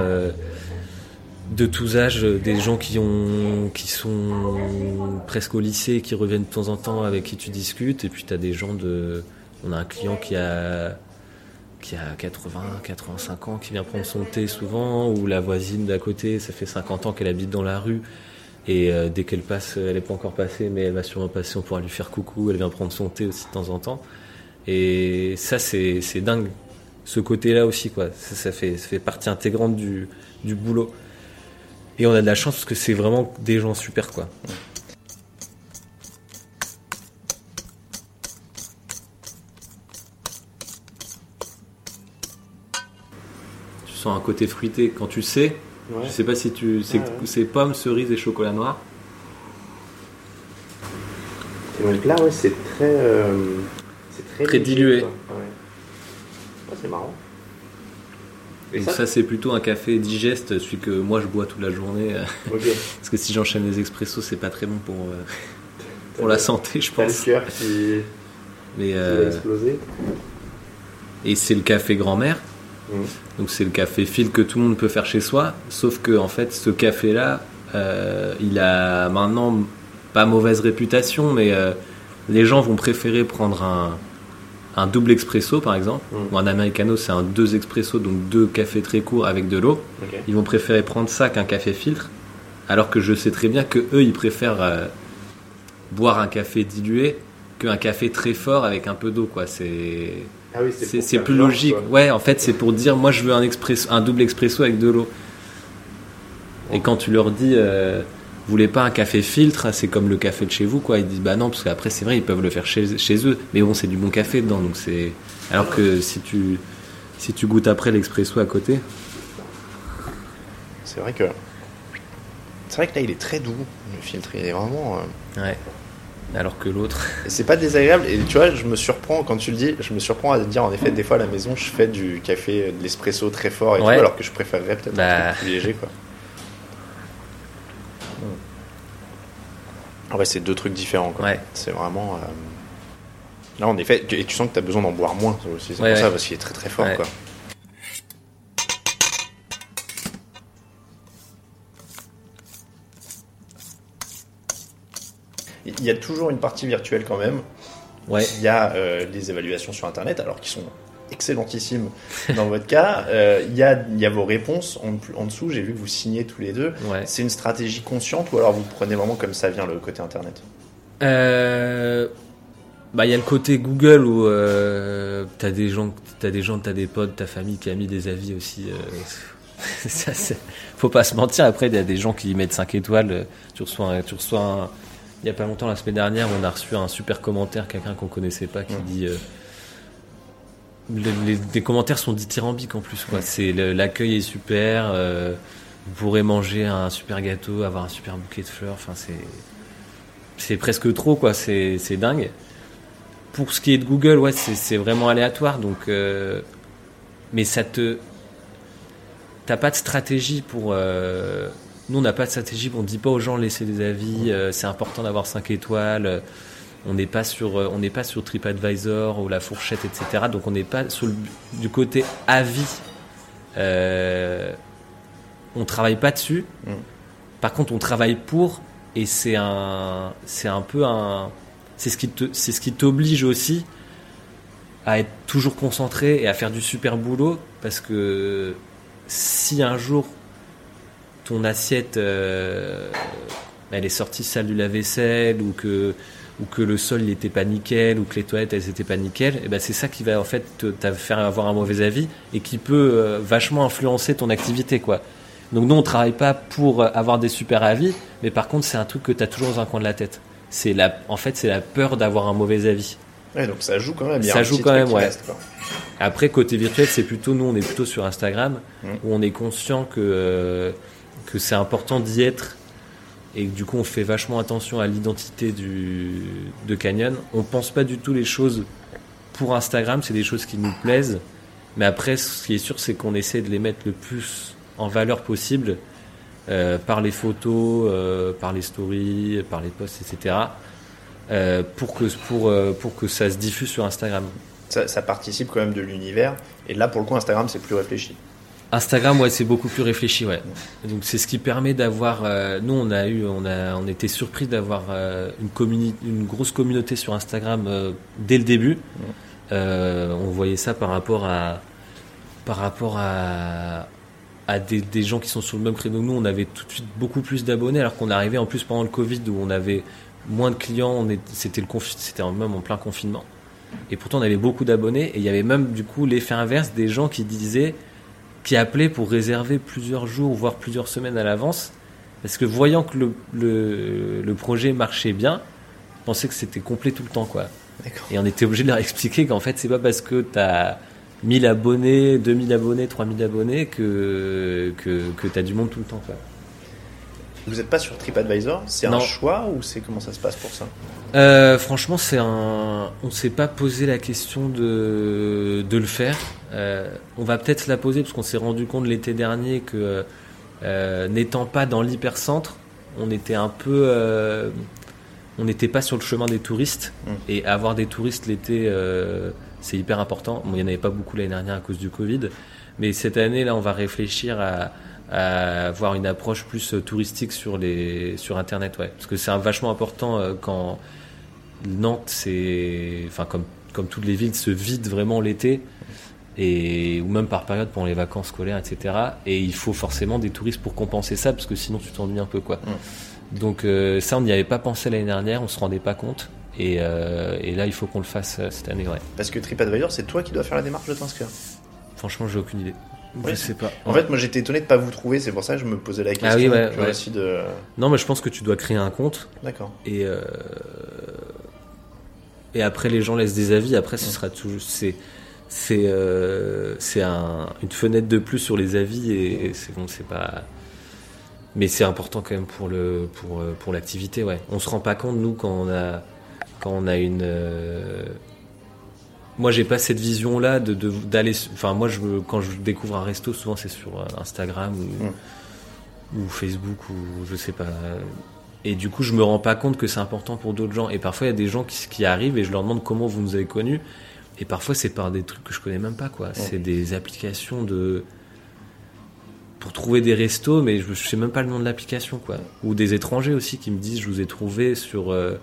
de tous âges, des gens qui ont, qui sont presque au lycée, qui reviennent de temps en temps, avec qui tu discutes, et puis tu as des gens de, on a un client qui a qui a 80, 85 ans, qui vient prendre son thé souvent, ou la voisine d'à côté, ça fait 50 ans qu'elle habite dans la rue, et euh, dès qu'elle passe, elle n'est pas encore passée, mais elle va sûrement passer, on pourra lui faire coucou, elle vient prendre son thé aussi de temps en temps. Et ça, c'est dingue, ce côté-là aussi, quoi. Ça, fait, partie intégrante du, du boulot. Et on a de la chance parce que c'est vraiment des gens super, quoi. Sens un côté fruité quand tu sais. Je sais pas si tu. C'est ouais, pommes, cerises et chocolat noir. Et donc là, ouais, c'est très. Euh, c'est très, dilué. c'est marrant. Et ça, c'est plutôt un café digeste, celui que moi je bois toute la journée. Parce que si j'enchaîne les expressos, c'est pas très bon pour, euh, pour la santé, je pense. le cœur qui, Mais, euh, exploser. Et c'est le café grand-mère. Mmh. Donc c'est le café fil que tout le monde peut faire chez soi, sauf que en fait ce café-là, euh, il a maintenant pas mauvaise réputation, mais euh, les gens vont préférer prendre un, un double expresso par exemple, Mm. ou un americano, c'est un deux expresso, donc deux cafés très courts avec de l'eau. Ils vont préférer prendre ça qu'un café filtre, alors que je sais très bien que eux, ils préfèrent euh, boire un café dilué qu'un café très fort avec un peu d'eau, quoi. C'est Ah oui, c'est c'est plus logique. Ouais, en fait, c'est pour dire, moi, je veux un expresso, un double expresso avec de l'eau. Et quand tu leur dis, euh, vous voulez pas un café filtre, c'est comme le café de chez vous, quoi. Ils disent, bah non, parce qu'après, c'est vrai, ils peuvent le faire chez, chez eux. Mais bon, c'est du bon café dedans, donc c'est. Alors que si tu, si tu goûtes après l'expresso à côté, C'est vrai que. C'est vrai que là, il est très doux, le filtre. Il est vraiment. euh, ouais. Alors que l'autre, C'est pas désagréable. Et tu vois, je me surprends, quand tu le dis, je me surprends à te dire, en effet, des fois à la maison, je fais du café, de l'espresso très fort et Ouais. tout, alors que je préférerais peut-être Bah. un truc plus léger, quoi. Ah ouais, c'est deux trucs différents, quoi. ouais. C'est vraiment. euh, Là, en effet, et tu sens que tu as besoin d'en boire moins aussi. C'est Ouais, pour ça, parce qu'il est très très fort, Ouais. quoi. Il y a toujours une partie virtuelle quand même. Ouais. Il y a euh, les évaluations sur Internet, alors qui sont excellentissimes dans votre cas. Euh, Il y, a, y a vos réponses en, en dessous. J'ai vu que vous signez tous les deux. Ouais. C'est une stratégie consciente ou alors vous prenez vraiment comme ça vient le côté Internet? Euh, bah, il y a le côté Google où euh, t'as des gens, t'as des gens, t'as des potes, ta famille qui a mis des avis aussi. euh, ça, faut pas se mentir. Après, il y a des gens qui y mettent 5 étoiles. euh, Tu reçois, un, tu reçois un- il y a pas longtemps, la semaine dernière, on a reçu un super commentaire, quelqu'un qu'on connaissait pas, qui Ouais. dit. euh, les, les- les commentaires sont dithyrambiques en plus. Quoi. C'est le- l'accueil est super. euh, vous pourrez manger un super gâteau, avoir un super bouquet de fleurs. Enfin, c'est c'est presque trop quoi. C'est dingue. Pour ce qui est de Google, ouais, c'est c'est vraiment aléatoire. Donc, euh, mais ça te t'as pas de stratégie pour. euh, nous, on n'a pas de stratégie. On dit pas aux gens laisser des avis. euh, c'est important d'avoir 5 étoiles. euh, on n'est pas sur, euh, on n'est pas sur TripAdvisor ou la fourchette, etc. Donc, on n'est pas sur le, du côté avis. Euh, on travaille pas dessus. Mm. Par contre, on travaille pour, et c'est un, c'est un peu un, c'est ce qui te, c'est ce qui t'oblige aussi à être toujours concentré et à faire du super boulot, parce que si un jour ton assiette, euh, elle est sortie sale du lave-vaisselle ou que ou que le sol n'était pas nickel ou que les toilettes elles étaient pas nickel, et ben c'est ça qui va en fait te, te faire avoir un mauvais avis et qui peut euh, vachement influencer ton activité quoi. Donc nous on travaille pas pour euh, avoir des super avis, mais par contre c'est un truc que tu as toujours dans un coin de la tête. C'est la en fait c'est la peur d'avoir un mauvais avis. Ouais, donc ça joue quand même. Ça joue quand même, ouais. reste. Après, côté virtuel, c'est plutôt nous, on est plutôt sur Instagram, où on est conscient que, euh, que c'est important d'y être et que du coup, on fait vachement attention à l'identité de Canyon. On pense pas du tout les choses pour Instagram, c'est des choses qui nous plaisent, mais après, ce qui est sûr, c'est qu'on essaie de les mettre le plus en valeur possible euh, par les photos, euh, par les stories, par les posts, etc. euh, pour, que, pour, pour que ça se diffuse sur Instagram. Ça participe quand même de l'univers. Et là, pour le coup, Instagram, c'est plus réfléchi. Instagram, ouais, c'est beaucoup plus réfléchi, ouais. Donc c'est ce qui permet d'avoir. euh, nous, on a eu, on a, on était surpris d'avoir euh, une une grosse communauté sur Instagram euh, dès le début. On voyait ça par rapport à, par rapport à, à des, des gens qui sont sur le même créneau que nous. On avait tout de suite beaucoup plus d'abonnés, alors qu'on arrivait en plus pendant le Covid où on avait moins de clients. On c'était le c'était même en plein confinement. Et pourtant, on avait beaucoup d'abonnés. Et il y avait même du coup l'effet inverse des gens qui disaient qui appelaient pour réserver plusieurs jours, voire plusieurs semaines à l'avance, parce que voyant que le, le, le projet marchait bien, ils pensaient que c'était complet tout le temps, quoi. Et on était obligé de leur expliquer qu'en fait, c'est pas parce que tu as 1000 abonnés, 2000 abonnés, 3000 abonnés que, que, que tu as du monde tout le temps, quoi. Vous n'êtes pas sur TripAdvisor C'est un choix ou c'est comment ça se passe pour ça Euh, franchement, c'est un. On s'est pas posé la question de, de le faire. Euh, on va peut-être se la poser parce qu'on s'est rendu compte l'été dernier que euh, n'étant pas dans l'hypercentre, on était un peu. on n'était pas sur le chemin des touristes Mm. et avoir des touristes l'été, c'est hyper important. Bon, il n'y en avait pas beaucoup l'année dernière à cause du Covid, mais cette année là, on va réfléchir à, à avoir une approche plus touristique sur les sur internet ouais. Parce que c'est vachement important quand Nantes c'est enfin comme comme toutes les villes se vide vraiment l'été et ou même par période pendant les vacances scolaires etc et il faut forcément des touristes pour compenser ça parce que sinon tu t'ennuies un peu quoi. Donc ça on n'y avait pas pensé l'année dernière on se rendait pas compte. Et, et là il faut qu'on le fasse cette année ouais. Parce que TripAdvisor c'est toi qui dois faire la démarche de t'inscrire franchement j'ai aucune idée je sais pas. En fait, moi j'étais étonné de pas vous trouver, c'est pour ça que je me posais la question. Ah oui, ouais, De... Non, mais je pense que tu dois créer un compte. D'accord. Et euh... et après les gens laissent des avis. Après, ce sera toujours c'est c'est euh... c'est un... une fenêtre de plus sur les avis et, c'est bon, c'est pas. Mais c'est important quand même pour le pour pour l'activité, ouais. On se rend pas compte nous quand on a quand on a une euh, moi j'ai pas cette vision là de d'aller enfin moi je quand je découvre un resto souvent c'est sur euh, Instagram ou, ou, Facebook ou je sais pas. Et du coup je me rends pas compte que c'est important pour d'autres gens. Et parfois il y a des gens qui, qui, arrivent et je leur demande comment vous nous avez connus. Et parfois c'est par des trucs que je connais même pas quoi. C'est des applications de pour trouver des restos mais je, je sais même pas le nom de l'application quoi. Ou des étrangers aussi qui me disent je vous ai trouvé sur euh,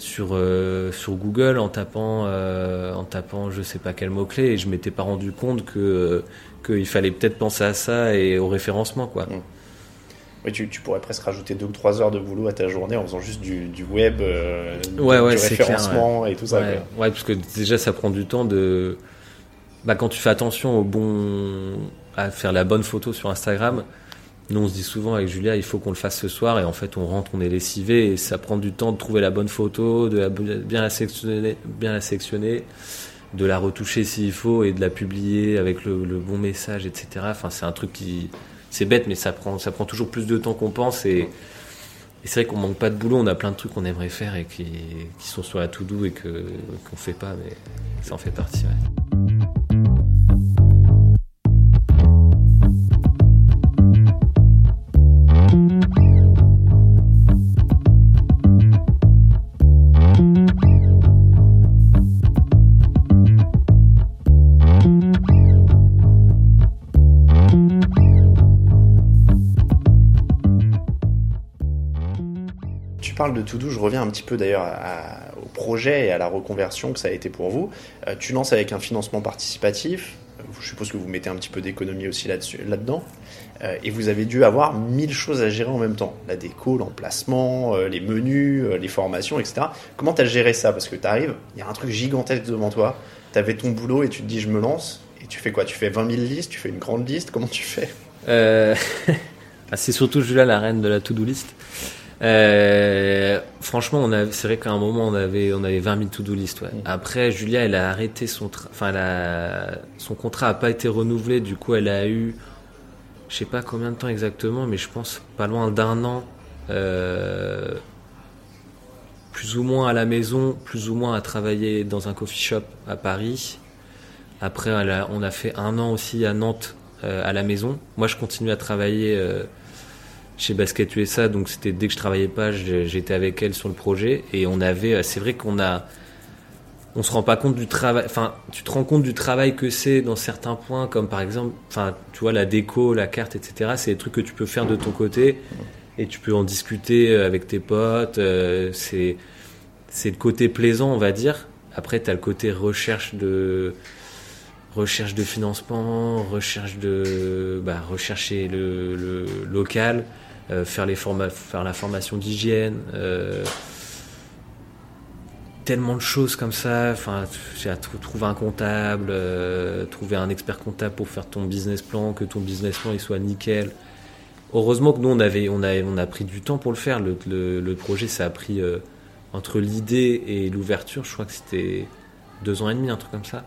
sur euh, sur Google en tapant euh, en tapant je sais pas quel mot clé et je m'étais pas rendu compte que euh, qu'il fallait peut-être penser à ça et au référencement quoi. Mmh. Oui, tu, tu, pourrais presque rajouter deux ou trois heures de boulot à ta journée en faisant juste du, du web, ouais, ouais, du référencement et tout ça. Ouais. ouais, parce que déjà ça prend du temps de. Bah, quand tu fais attention au bon à faire la bonne photo sur Instagram, nous, on se dit souvent avec Julia, il faut qu'on le fasse ce soir, et en fait, on rentre, on est lessivé, et ça prend du temps de trouver la bonne photo, de bien la sectionner, bien la sectionner, de la retoucher s'il faut, et de la publier avec le, bon message, etc. Enfin, c'est un truc qui, c'est bête, mais ça prend, toujours plus de temps qu'on pense, et, c'est vrai qu'on manque pas de boulot, on a plein de trucs qu'on aimerait faire et qui, sont sur la to-do et que qu'on fait pas, mais ça en fait partie. De Todo, je reviens un petit peu d'ailleurs au projet et à la reconversion que ça a été pour vous. Euh, tu lances avec un financement participatif. Je suppose que vous mettez un petit peu d'économie aussi là-dedans. Euh, et vous avez dû avoir mille choses à gérer en même temps. La déco, l'emplacement, euh, les menus, les formations, etc. Comment tu as géré ça? Parce que tu arrives, il y a un truc gigantesque devant toi. Tu avais ton boulot et tu te dis je me lance. Et tu fais quoi? Tu fais 20 000 listes? Tu fais une grande liste? Comment tu fais? Ah, C'est surtout Julia la reine de la to-do list. Euh, franchement, on a, c'est vrai qu'à un moment on avait, on avait 20 000 to-do list. Ouais. Après, Julia, elle a arrêté son, enfin, son contrat a pas été renouvelé. Du coup, elle a eu, je sais pas combien de temps exactement, mais je pense pas loin d'un an, euh, plus ou moins à la maison, plus ou moins à travailler dans un coffee shop à Paris. Après, on a fait un an aussi à Nantes euh, à la maison. Moi, je continue à travailler. Chez Basket USA, donc c'était dès que je travaillais pas, j'étais avec elle sur le projet et on avait, euh, c'est vrai qu'on a, on se rend pas compte du travail, enfin, tu te rends compte du travail que c'est dans certains points, comme par exemple, enfin, tu vois, la déco, la carte, etc. C'est des trucs que tu peux faire de ton côté et tu peux en discuter euh, avec tes potes. Euh, c'est, c'est le côté plaisant, on va dire. Après, tu as le côté recherche de, recherche de financement, recherche de, bah, rechercher le, local, faire, les faire la formation d'hygiène, euh, tellement de choses comme ça. Enfin, trouver un comptable, euh, trouver un expert comptable pour faire ton business plan, que ton business plan il soit nickel. Heureusement que nous on avait, on a, on a pris du temps pour le faire. Le, le, projet ça a pris entre l'idée et l'ouverture, je crois que c'était deux ans et demi, un truc comme ça.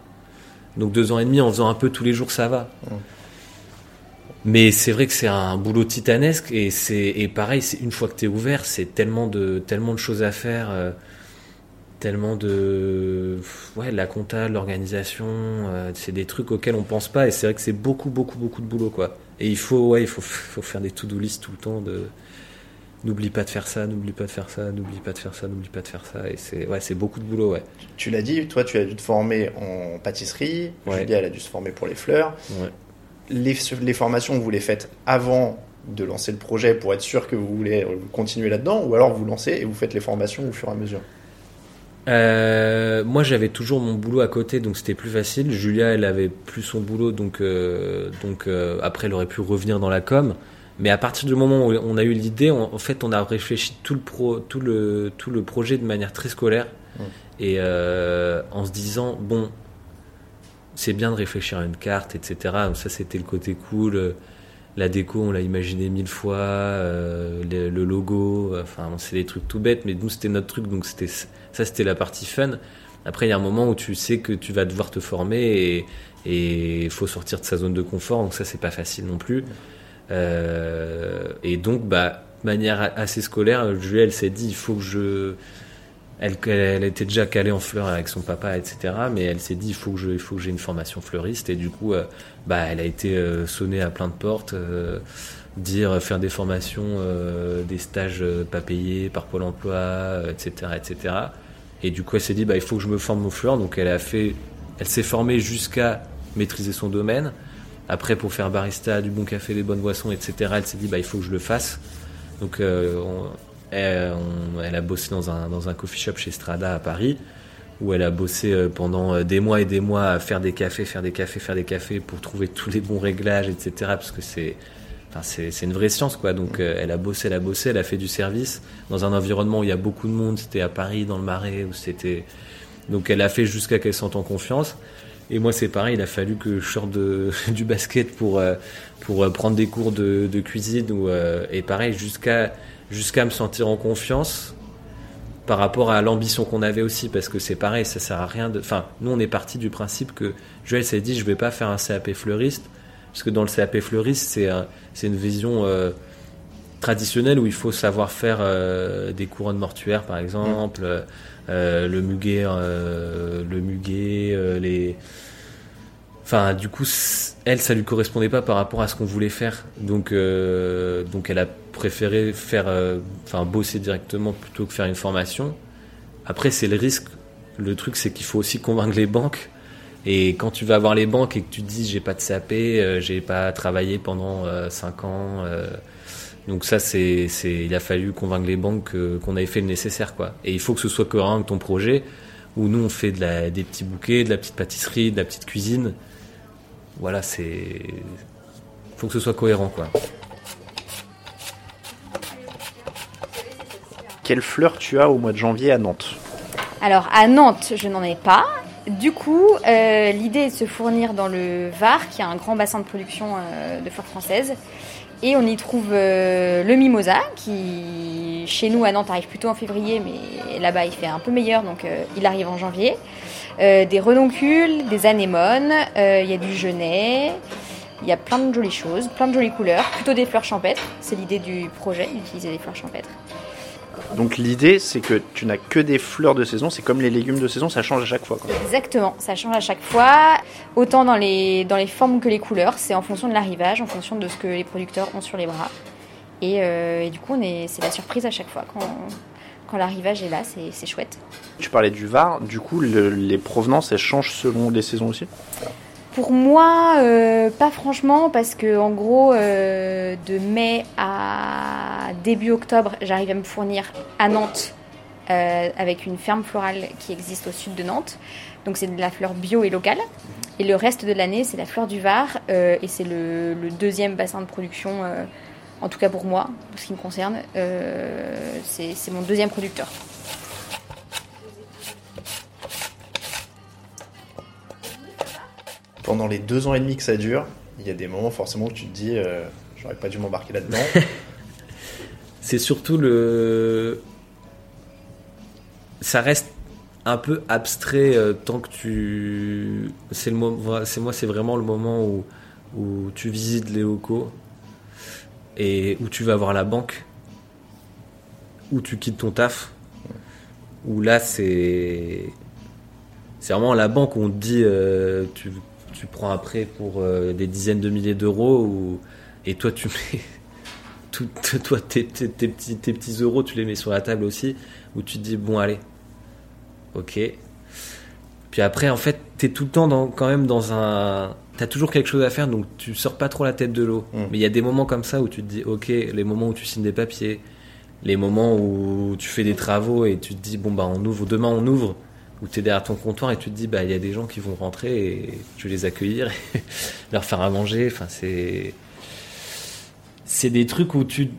Donc deux ans et demi en faisant un peu tous les jours, ça va. Mais c'est vrai que c'est un boulot titanesque et c'est et pareil, c'est une fois que tu es ouvert, c'est tellement de tellement de choses à faire, euh, tellement de ouais, la compta, l'organisation, euh, c'est des trucs auxquels on pense pas et c'est vrai que c'est beaucoup beaucoup beaucoup de boulot quoi. Et il faut ouais, il faut faut faire des to-do list tout le temps de n'oublie pas de faire ça, n'oublie pas de faire ça, n'oublie pas de faire ça, n'oublie pas de faire ça et c'est ouais, c'est beaucoup de boulot ouais. Tu l'as dit, toi tu as dû te former en pâtisserie, ouais. Julia elle a dû se former pour les fleurs. Ouais. Les, les formations, vous les faites avant de lancer le projet pour être sûr que vous voulez continuer là-dedans, ou alors vous lancez et vous faites les formations au fur et à mesure? Euh, moi, j'avais toujours mon boulot à côté, donc c'était plus facile. Julia, elle avait plus son boulot, donc euh, donc euh, après, elle aurait pu revenir dans la com. Mais à partir du moment où on a eu l'idée, en fait, on a réfléchi tout le pro, tout le tout le projet de manière très scolaire et en se disant bon, c'est bien de réfléchir à une carte, etc. Donc ça, c'était le côté cool. La déco, on l'a imaginé mille fois. le, le, logo, enfin, c'est des trucs tout bêtes, mais nous, c'était notre truc, donc c'était ça, c'était la partie fun. Après, il y a un moment où tu sais que tu vas devoir te former et il faut sortir de sa zone de confort. Donc ça, c'est pas facile non plus. Euh, et donc, bah, manière assez scolaire, Julie, s'est dit, il faut que je... Elle, elle, était déjà calée en fleurs avec son papa, etc. Mais elle s'est dit, il faut que je, j'ai une formation fleuriste. Et du coup, euh, bah, elle a été euh, sonnée à plein de portes dire faire des formations, des stages pas payés par Pôle Emploi, etc., etc. Et du coup, elle s'est dit, bah, il faut que je me forme aux fleurs. Donc, elle a fait, elle s'est formée jusqu'à maîtriser son domaine. Après, pour faire barista, du bon café, des bonnes boissons, etc., elle s'est dit, bah, il faut que je le fasse. Donc, euh, elle, a bossé dans un, dans un coffee shop chez Strada à Paris, où elle a bossé euh, pendant euh, des mois et des mois à faire des cafés, faire des cafés, faire des cafés pour trouver tous les bons réglages, etc., parce que c'est, c'est une vraie science, quoi. Donc, euh, elle a bossé, elle a bossé, elle a fait du service dans un environnement où il y a beaucoup de monde. C'était à Paris, dans le Marais, où c'était. Donc, elle a fait jusqu'à qu'elle sente en confiance. Et moi, c'est pareil, il a fallu que je sorte de, du basket pour, euh, pour euh, prendre des cours de, de cuisine. Ou, et pareil, jusqu'à jusqu'à me sentir en confiance par rapport à l'ambition qu'on avait aussi. Parce que c'est pareil, ça sert à rien de. Enfin, nous, on est parti du principe que Joël s'est dit je vais pas faire un CAP fleuriste parce que dans le CAP fleuriste, c'est c'est une vision euh, traditionnelle où il faut savoir faire euh, des couronnes mortuaires, par exemple, euh, le muguet, le muguet, les. Enfin, du coup, elle, ça lui correspondait pas par rapport à ce qu'on voulait faire. Donc, donc, elle a préféré faire, enfin, bosser directement plutôt que faire une formation. Après, c'est le risque. Le truc, c'est qu'il faut aussi convaincre les banques et quand tu vas voir les banques et que tu te dis j'ai pas de CAP, euh, j'ai pas travaillé pendant 5 euh, ans, euh, donc ça c'est, il a fallu convaincre les banques qu'on avait fait le nécessaire quoi. Et il faut que ce soit cohérent avec ton projet, où nous on fait de la, des petits bouquets, de la petite pâtisserie, de la petite cuisine. Voilà, c'est, faut que ce soit cohérent quoi. Quelle fleur tu as au mois de janvier à Nantes Alors à Nantes, je n'en ai pas. Du coup, euh, l'idée est de se fournir dans le Var, qui a un grand bassin de production euh, de fleurs françaises. Et on y trouve euh, le mimosa, qui chez nous à Nantes arrive plutôt en février, mais là-bas il fait un peu meilleur, donc il arrive en janvier. des renoncules, des anémones, il y a du genêt, il y a plein de jolies choses, plein de jolies couleurs, plutôt des fleurs champêtres. C'est l'idée du projet, d'utiliser des fleurs champêtres. Donc l'idée, c'est que tu n'as que des fleurs de saison. C'est comme les légumes de saison, ça change à chaque fois. Exactement, ça change à chaque fois. Autant dans les, dans les formes que les couleurs. C'est en fonction de l'arrivage, en fonction de ce que les producteurs ont sur les bras. Et, euh, du coup, c'est la surprise à chaque fois. Quand, quand l'arrivage est là, c'est chouette. Tu parlais du Var. Du coup, les provenances, elles changent selon les saisons aussi? Pour moi, euh, pas franchement, parce que en gros, euh, de mai à début octobre, j'arrive à me fournir à Nantes euh, avec une ferme florale qui existe au sud de Nantes. Donc c'est de la fleur bio et locale. Et le reste de l'année, c'est la fleur du Var et c'est le, le, deuxième bassin de production, en tout cas pour moi, pour ce qui me concerne. c'est mon deuxième producteur. Pendant les deux ans et demi que ça dure, il y a des moments forcément où tu te dis, euh, j'aurais pas dû m'embarquer là-dedans. c'est surtout le. Ça reste un peu abstrait euh, tant que tu. C'est le. C'est moi, c'est vraiment le moment où où tu visites les locaux et où tu vas voir la banque, où tu quittes ton taf, où là c'est c'est vraiment la banque où on te dit euh, tu tu prends après pour euh, des dizaines de milliers d'euros et toi tu mets tout, toi tes, petits, tes petits euros tu les mets sur la table aussi où tu te dis bon allez ok Puis après, en fait, t'es tout le temps dans, quand même dans un. T'as toujours quelque chose à faire, donc tu sors pas trop la tête de l'eau. Mm. Mais il y a des moments comme ça où tu te dis, ok, les moments où tu signes des papiers, les moments où tu fais des travaux et tu te dis, bon, bah, on ouvre, demain on ouvre, où tu es derrière ton comptoir et tu te dis, bah, il y a des gens qui vont rentrer et tu vais les accueillir, et leur faire à manger. Enfin, c'est. C'est des trucs où tu.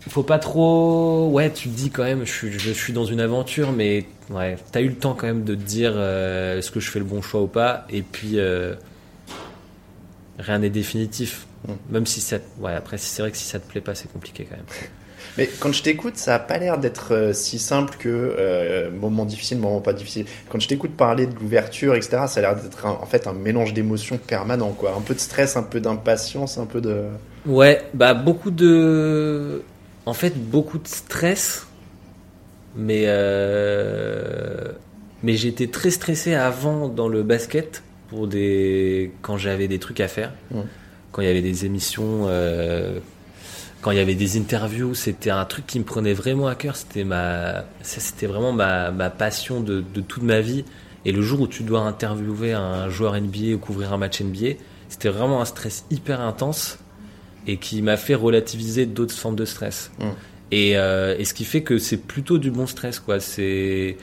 Faut pas trop. Ouais, tu te dis quand même, je suis, je suis dans une aventure, mais ouais, t'as eu le temps quand même de te dire euh, est-ce que je fais le bon choix ou pas? Et puis, euh, rien n'est définitif. Mm. Même si ça. Ouais, après, c'est vrai que si ça te plaît pas, c'est compliqué quand même. Mais quand je t'écoute, ça a pas l'air d'être euh, si simple que euh, moment difficile, moment pas difficile. Quand je t'écoute parler de l'ouverture, etc., ça a l'air d'être en fait un mélange d'émotions permanent, quoi. Un peu de stress, un peu d'impatience, un peu de. Ouais, bah beaucoup de. En fait, beaucoup de stress. Mais. Euh... Mais j'étais très stressé avant dans le basket pour des. Quand j'avais des trucs à faire. Quand il y avait des émissions. euh, Quand il y avait des interviews, c'était un truc qui me prenait vraiment à cœur. C'était ma, c'était vraiment ma, ma passion de, de toute ma vie. Et le jour où tu dois interviewer un joueur NBA ou couvrir un match NBA, c'était vraiment un stress hyper intense et qui m'a fait relativiser d'autres formes de stress. Mm. Et, euh, et ce qui fait que c'est plutôt du bon stress, quoi. C'est,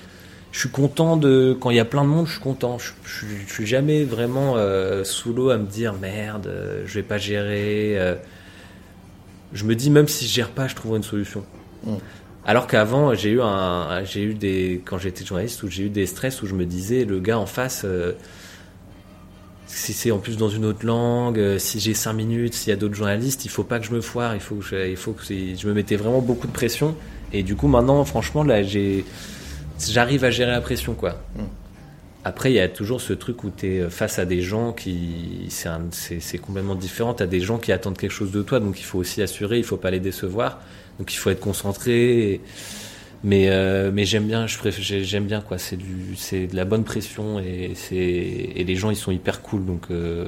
je suis content de quand il y a plein de monde, je suis content. Je, je, je suis jamais vraiment euh, sous l'eau à me dire merde, euh, je vais pas gérer. euh. Je me dis même si je gère pas, je trouverai une solution. Mm. Alors qu'avant, j'ai eu un, j'ai eu des, quand j'étais journaliste, où j'ai eu des stress où je me disais le gars en face. euh, si c'est en plus dans une autre langue, euh, si j'ai 5 minutes, s'il y a d'autres journalistes, il faut pas que je me foire, il faut que je, il faut que je me mettais vraiment beaucoup de pression. Et du coup, maintenant, franchement, là, j'ai, j'arrive à gérer la pression, quoi. Mm. Après, il y a toujours ce truc où tu es face à des gens qui, c'est, complètement différent. T'as des gens qui attendent quelque chose de toi, donc il faut aussi assurer, il faut pas les décevoir. Donc il faut être concentré. mais euh, mais j'aime bien, j'aime bien quoi. C'est de la bonne pression et et les gens ils sont hyper cool donc euh,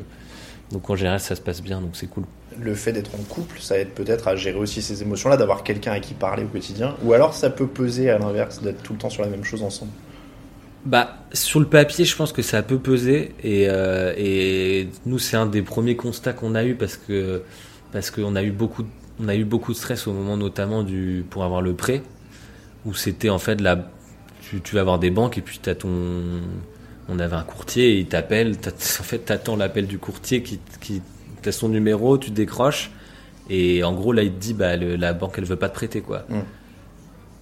donc en général ça se passe bien donc c'est cool. Le fait d'être en couple, ça aide peut-être à gérer aussi ces émotions-là, d'avoir quelqu'un à qui parler au quotidien. Ou alors ça peut peser à l'inverse, d'être tout le temps sur la même chose ensemble. Bah sur le papier je pense que ça peut peser et euh, et nous c'est un des premiers constats qu'on a eu parce que parce qu'on a eu beaucoup de- on a eu beaucoup de stress au moment notamment du pour avoir le prêt où c'était en fait la tu, tu vas avoir des banques et puis t'as ton on avait un courtier et il t'appelle en fait t'attends l'appel du courtier qui qui t'as son numéro tu décroches et en gros là il te dit bah le- la banque elle veut pas te prêter quoi Mm.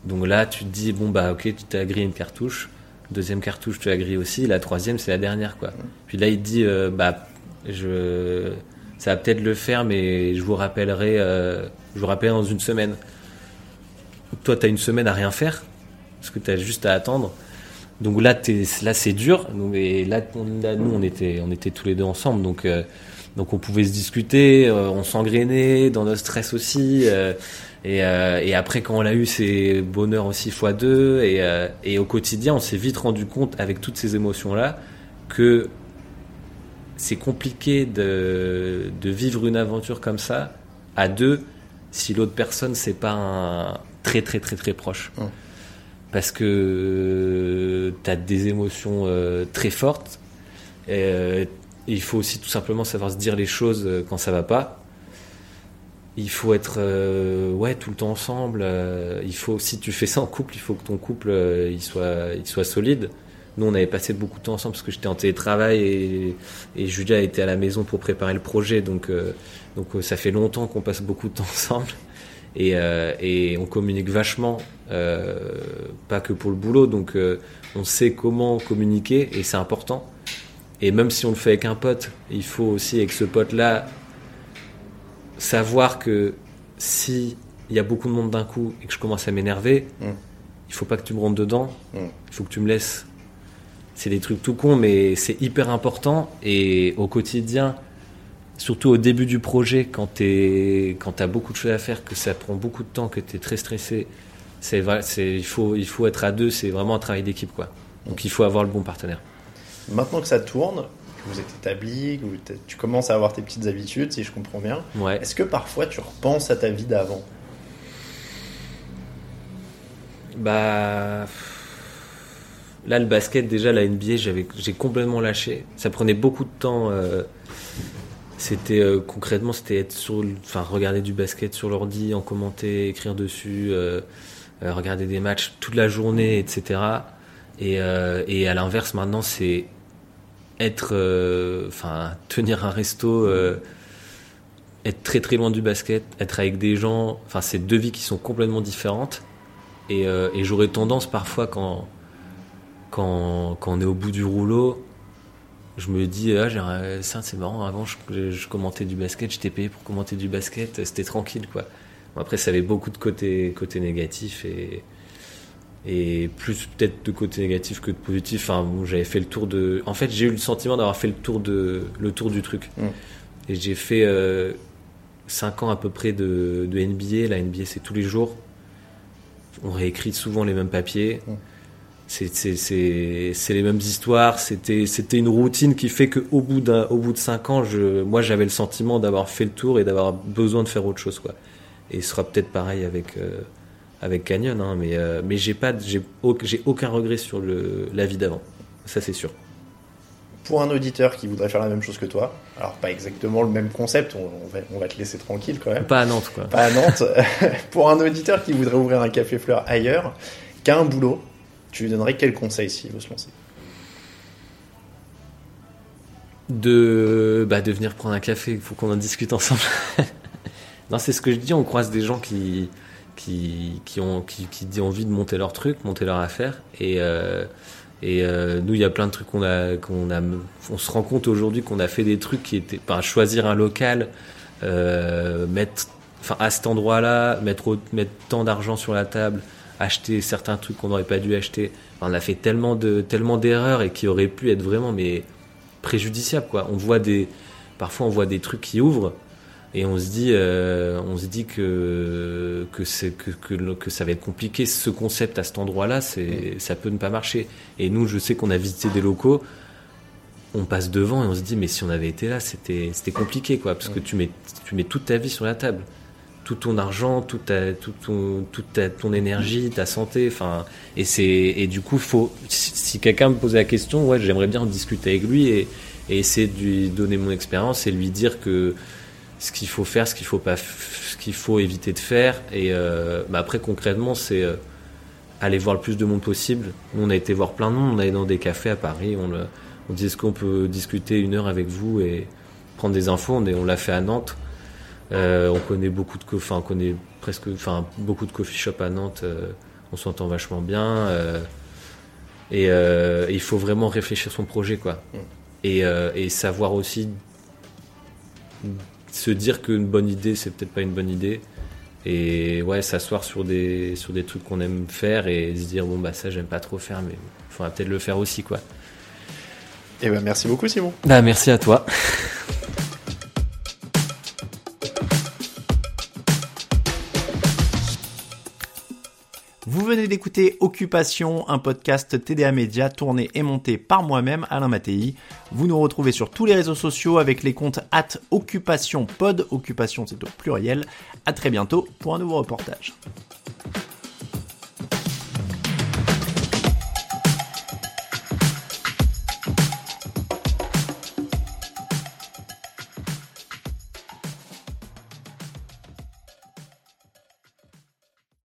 donc là tu te dis bon bah ok tu t'as grillé une cartouche deuxième cartouche tu as aussi la troisième c'est la dernière quoi. Puis là il dit euh, bah je ça va peut-être le faire mais je vous rappellerai euh, je vous rappellerai dans une semaine. Toi tu as une semaine à rien faire parce que tu as juste à attendre. Donc là t'es, là c'est dur. Donc, et là, on- là, nous on était on était tous les deux ensemble. Donc euh, donc on pouvait se discuter euh, on s'engrainait dans notre stress aussi euh, et, euh, et après quand on l'a eu c'est bonheur aussi fois deux et, euh, et au quotidien on s'est vite rendu compte avec toutes ces émotions là que c'est compliqué de, de vivre une aventure comme ça à deux si l'autre personne c'est pas un très très très très proche. Parce que tu as des émotions euh, très fortes il faut aussi tout simplement savoir se dire les choses euh, quand ça va pas. Il faut être euh, ouais tout le temps ensemble euh, il faut si tu fais ça en couple il faut que ton couple il soit il soit solide. Nous on avait passé beaucoup de temps ensemble parce que j'étais en télétravail et, et Julia était à la maison pour préparer le projet. Donc donc ça fait longtemps qu'on passe beaucoup de temps ensemble et, et on communique vachement pas que pour le boulot. Donc on sait comment communiquer et c'est important et même si on le fait avec un pote il faut aussi avec ce pote là savoir que si il y a beaucoup de monde d'un coup et que je commence à m'énerver, Mm. il faut pas que tu me rentres dedans, Mm. il faut que tu me laisses. C'est des trucs tout cons, mais c'est hyper important et au quotidien, surtout au début du projet, quand tu quand as beaucoup de choses à faire, que ça prend beaucoup de temps, que tu es très stressé, c'est il faut il faut être à deux, c'est vraiment un travail d'équipe quoi. Donc il faut avoir le bon partenaire. Maintenant que ça tourne, que vous êtes établi, que vous tu commences à avoir tes petites habitudes, si je comprends bien, Ouais. est-ce que parfois tu repenses à ta vie d'avant? Bah là, le basket, déjà, la NBA, j'ai complètement lâché. Ça prenait beaucoup de temps. euh, c'était euh, concrètement, c'était être sur, enfin, regarder du basket sur l'ordi, en commenter, écrire dessus, euh, regarder des matchs toute la journée, etc. Et, et à l'inverse, maintenant, c'est être, euh, enfin, tenir un resto, euh, être très très loin du basket, être avec des gens. Enfin, c'est deux vies qui sont complètement différentes. Et, euh, et j'aurais tendance parfois quand, quand, quand on est au bout du rouleau, je me dis, ah, ça, c'est marrant, avant je, commentais du basket, j'étais payé pour commenter du basket, c'était tranquille quoi. Bon, après, ça avait beaucoup de côtés, côtés négatifs et, et plus peut-être de côtés négatifs que de positifs. Enfin, bon, j'avais fait le tour de. En fait, j'ai eu le sentiment d'avoir fait le tour, de, le tour du truc. Mm. Et j'ai fait 5 ans à peu près de, de NBA. La NBA, c'est tous les jours. On réécrit souvent les mêmes papiers. Mm. C'est- les mêmes histoires. C'était c'était une routine qui fait qu'au bout, d'un- au bout de 5 ans, je, moi, j'avais le sentiment d'avoir fait le tour et d'avoir besoin de faire autre chose. Quoi. Et ce sera peut-être pareil avec, euh, avec Canyon. hein, mais euh, mais j'ai pas- j'ai au- j'ai aucun regret sur le- la vie d'avant. Ça, c'est sûr. Pour un auditeur qui voudrait faire la même chose que toi, alors pas exactement le même concept, on, on va, on va te laisser tranquille quand même. Pas à Nantes, quoi. Pas à Nantes. Pour un auditeur qui voudrait ouvrir un café fleur ailleurs, qu'à un boulot, tu lui donnerais quel conseil s'il veut se lancer? De, bah, de venir prendre un café. Il faut qu'on en discute ensemble. non, c'est ce que je dis. On croise des gens qui, qui, qui ont, qui, qui ont envie de monter leur truc, monter leur affaire. Et, euh, et euh, nous, il y a plein de trucs qu'on a, qu'on a, on se rend compte aujourd'hui qu'on a fait des trucs qui étaient, choisir un local, euh, mettre, enfin, à cet endroit-là, mettre, mettre tant d'argent sur la table, acheter certains trucs qu'on n'aurait pas dû acheter. On a fait tellement de, tellement d'erreurs et qui auraient pu être vraiment, mais préjudiciable quoi. On voit des parfois on voit des trucs qui ouvrent et on se dit euh, on se dit que que c'est que, que ça va être compliqué ce concept à cet endroit-là, c'est ça peut ne pas marcher. Et nous je sais qu'on a visité des locaux on passe devant et on se dit mais si on avait été là, c'était c'était compliqué quoi parce que tu mets tu mets toute ta vie sur la table. Tout ton argent, toute ta, tout ton, toute ta, ton énergie, ta santé, enfin, et c'est, et du coup, faut, si, si quelqu'un me posait la question, ouais, j'aimerais bien en discuter avec lui et, et essayer de lui donner mon expérience et lui dire que ce qu'il faut faire, ce qu'il faut pas, ce qu'il faut éviter de faire. Et euh, bah après, concrètement, c'est euh, aller voir le plus de monde possible. Nous, on a été voir plein de monde. On allait dans des cafés à Paris. On, le- on dit est-ce qu'on peut discuter une heure avec vous et prendre des infos? On, est- on l'a fait à Nantes. Euh, on connaît beaucoup de, enfin, on connaît presque, enfin, beaucoup de coffee shop à Nantes. on s'entend vachement bien. et il faut vraiment réfléchir son projet, quoi. Mm. Et, et savoir aussi se dire qu'une bonne idée, c'est peut-être pas une bonne idée. Et ouais, s'asseoir sur des, sur des trucs qu'on aime faire et se dire, bon, bah, ça, j'aime pas trop faire, mais il faudra peut-être le faire aussi, quoi. Eh ben merci beaucoup Simon. Bah, merci à toi. Vous venez d'écouter Occupation, un podcast TDA Média tourné et monté par moi-même, Alain Mattei. Vous nous retrouvez sur tous les réseaux sociaux avec les comptes at Occupation Pod. Occupation, c'est au pluriel. À très bientôt pour un nouveau reportage.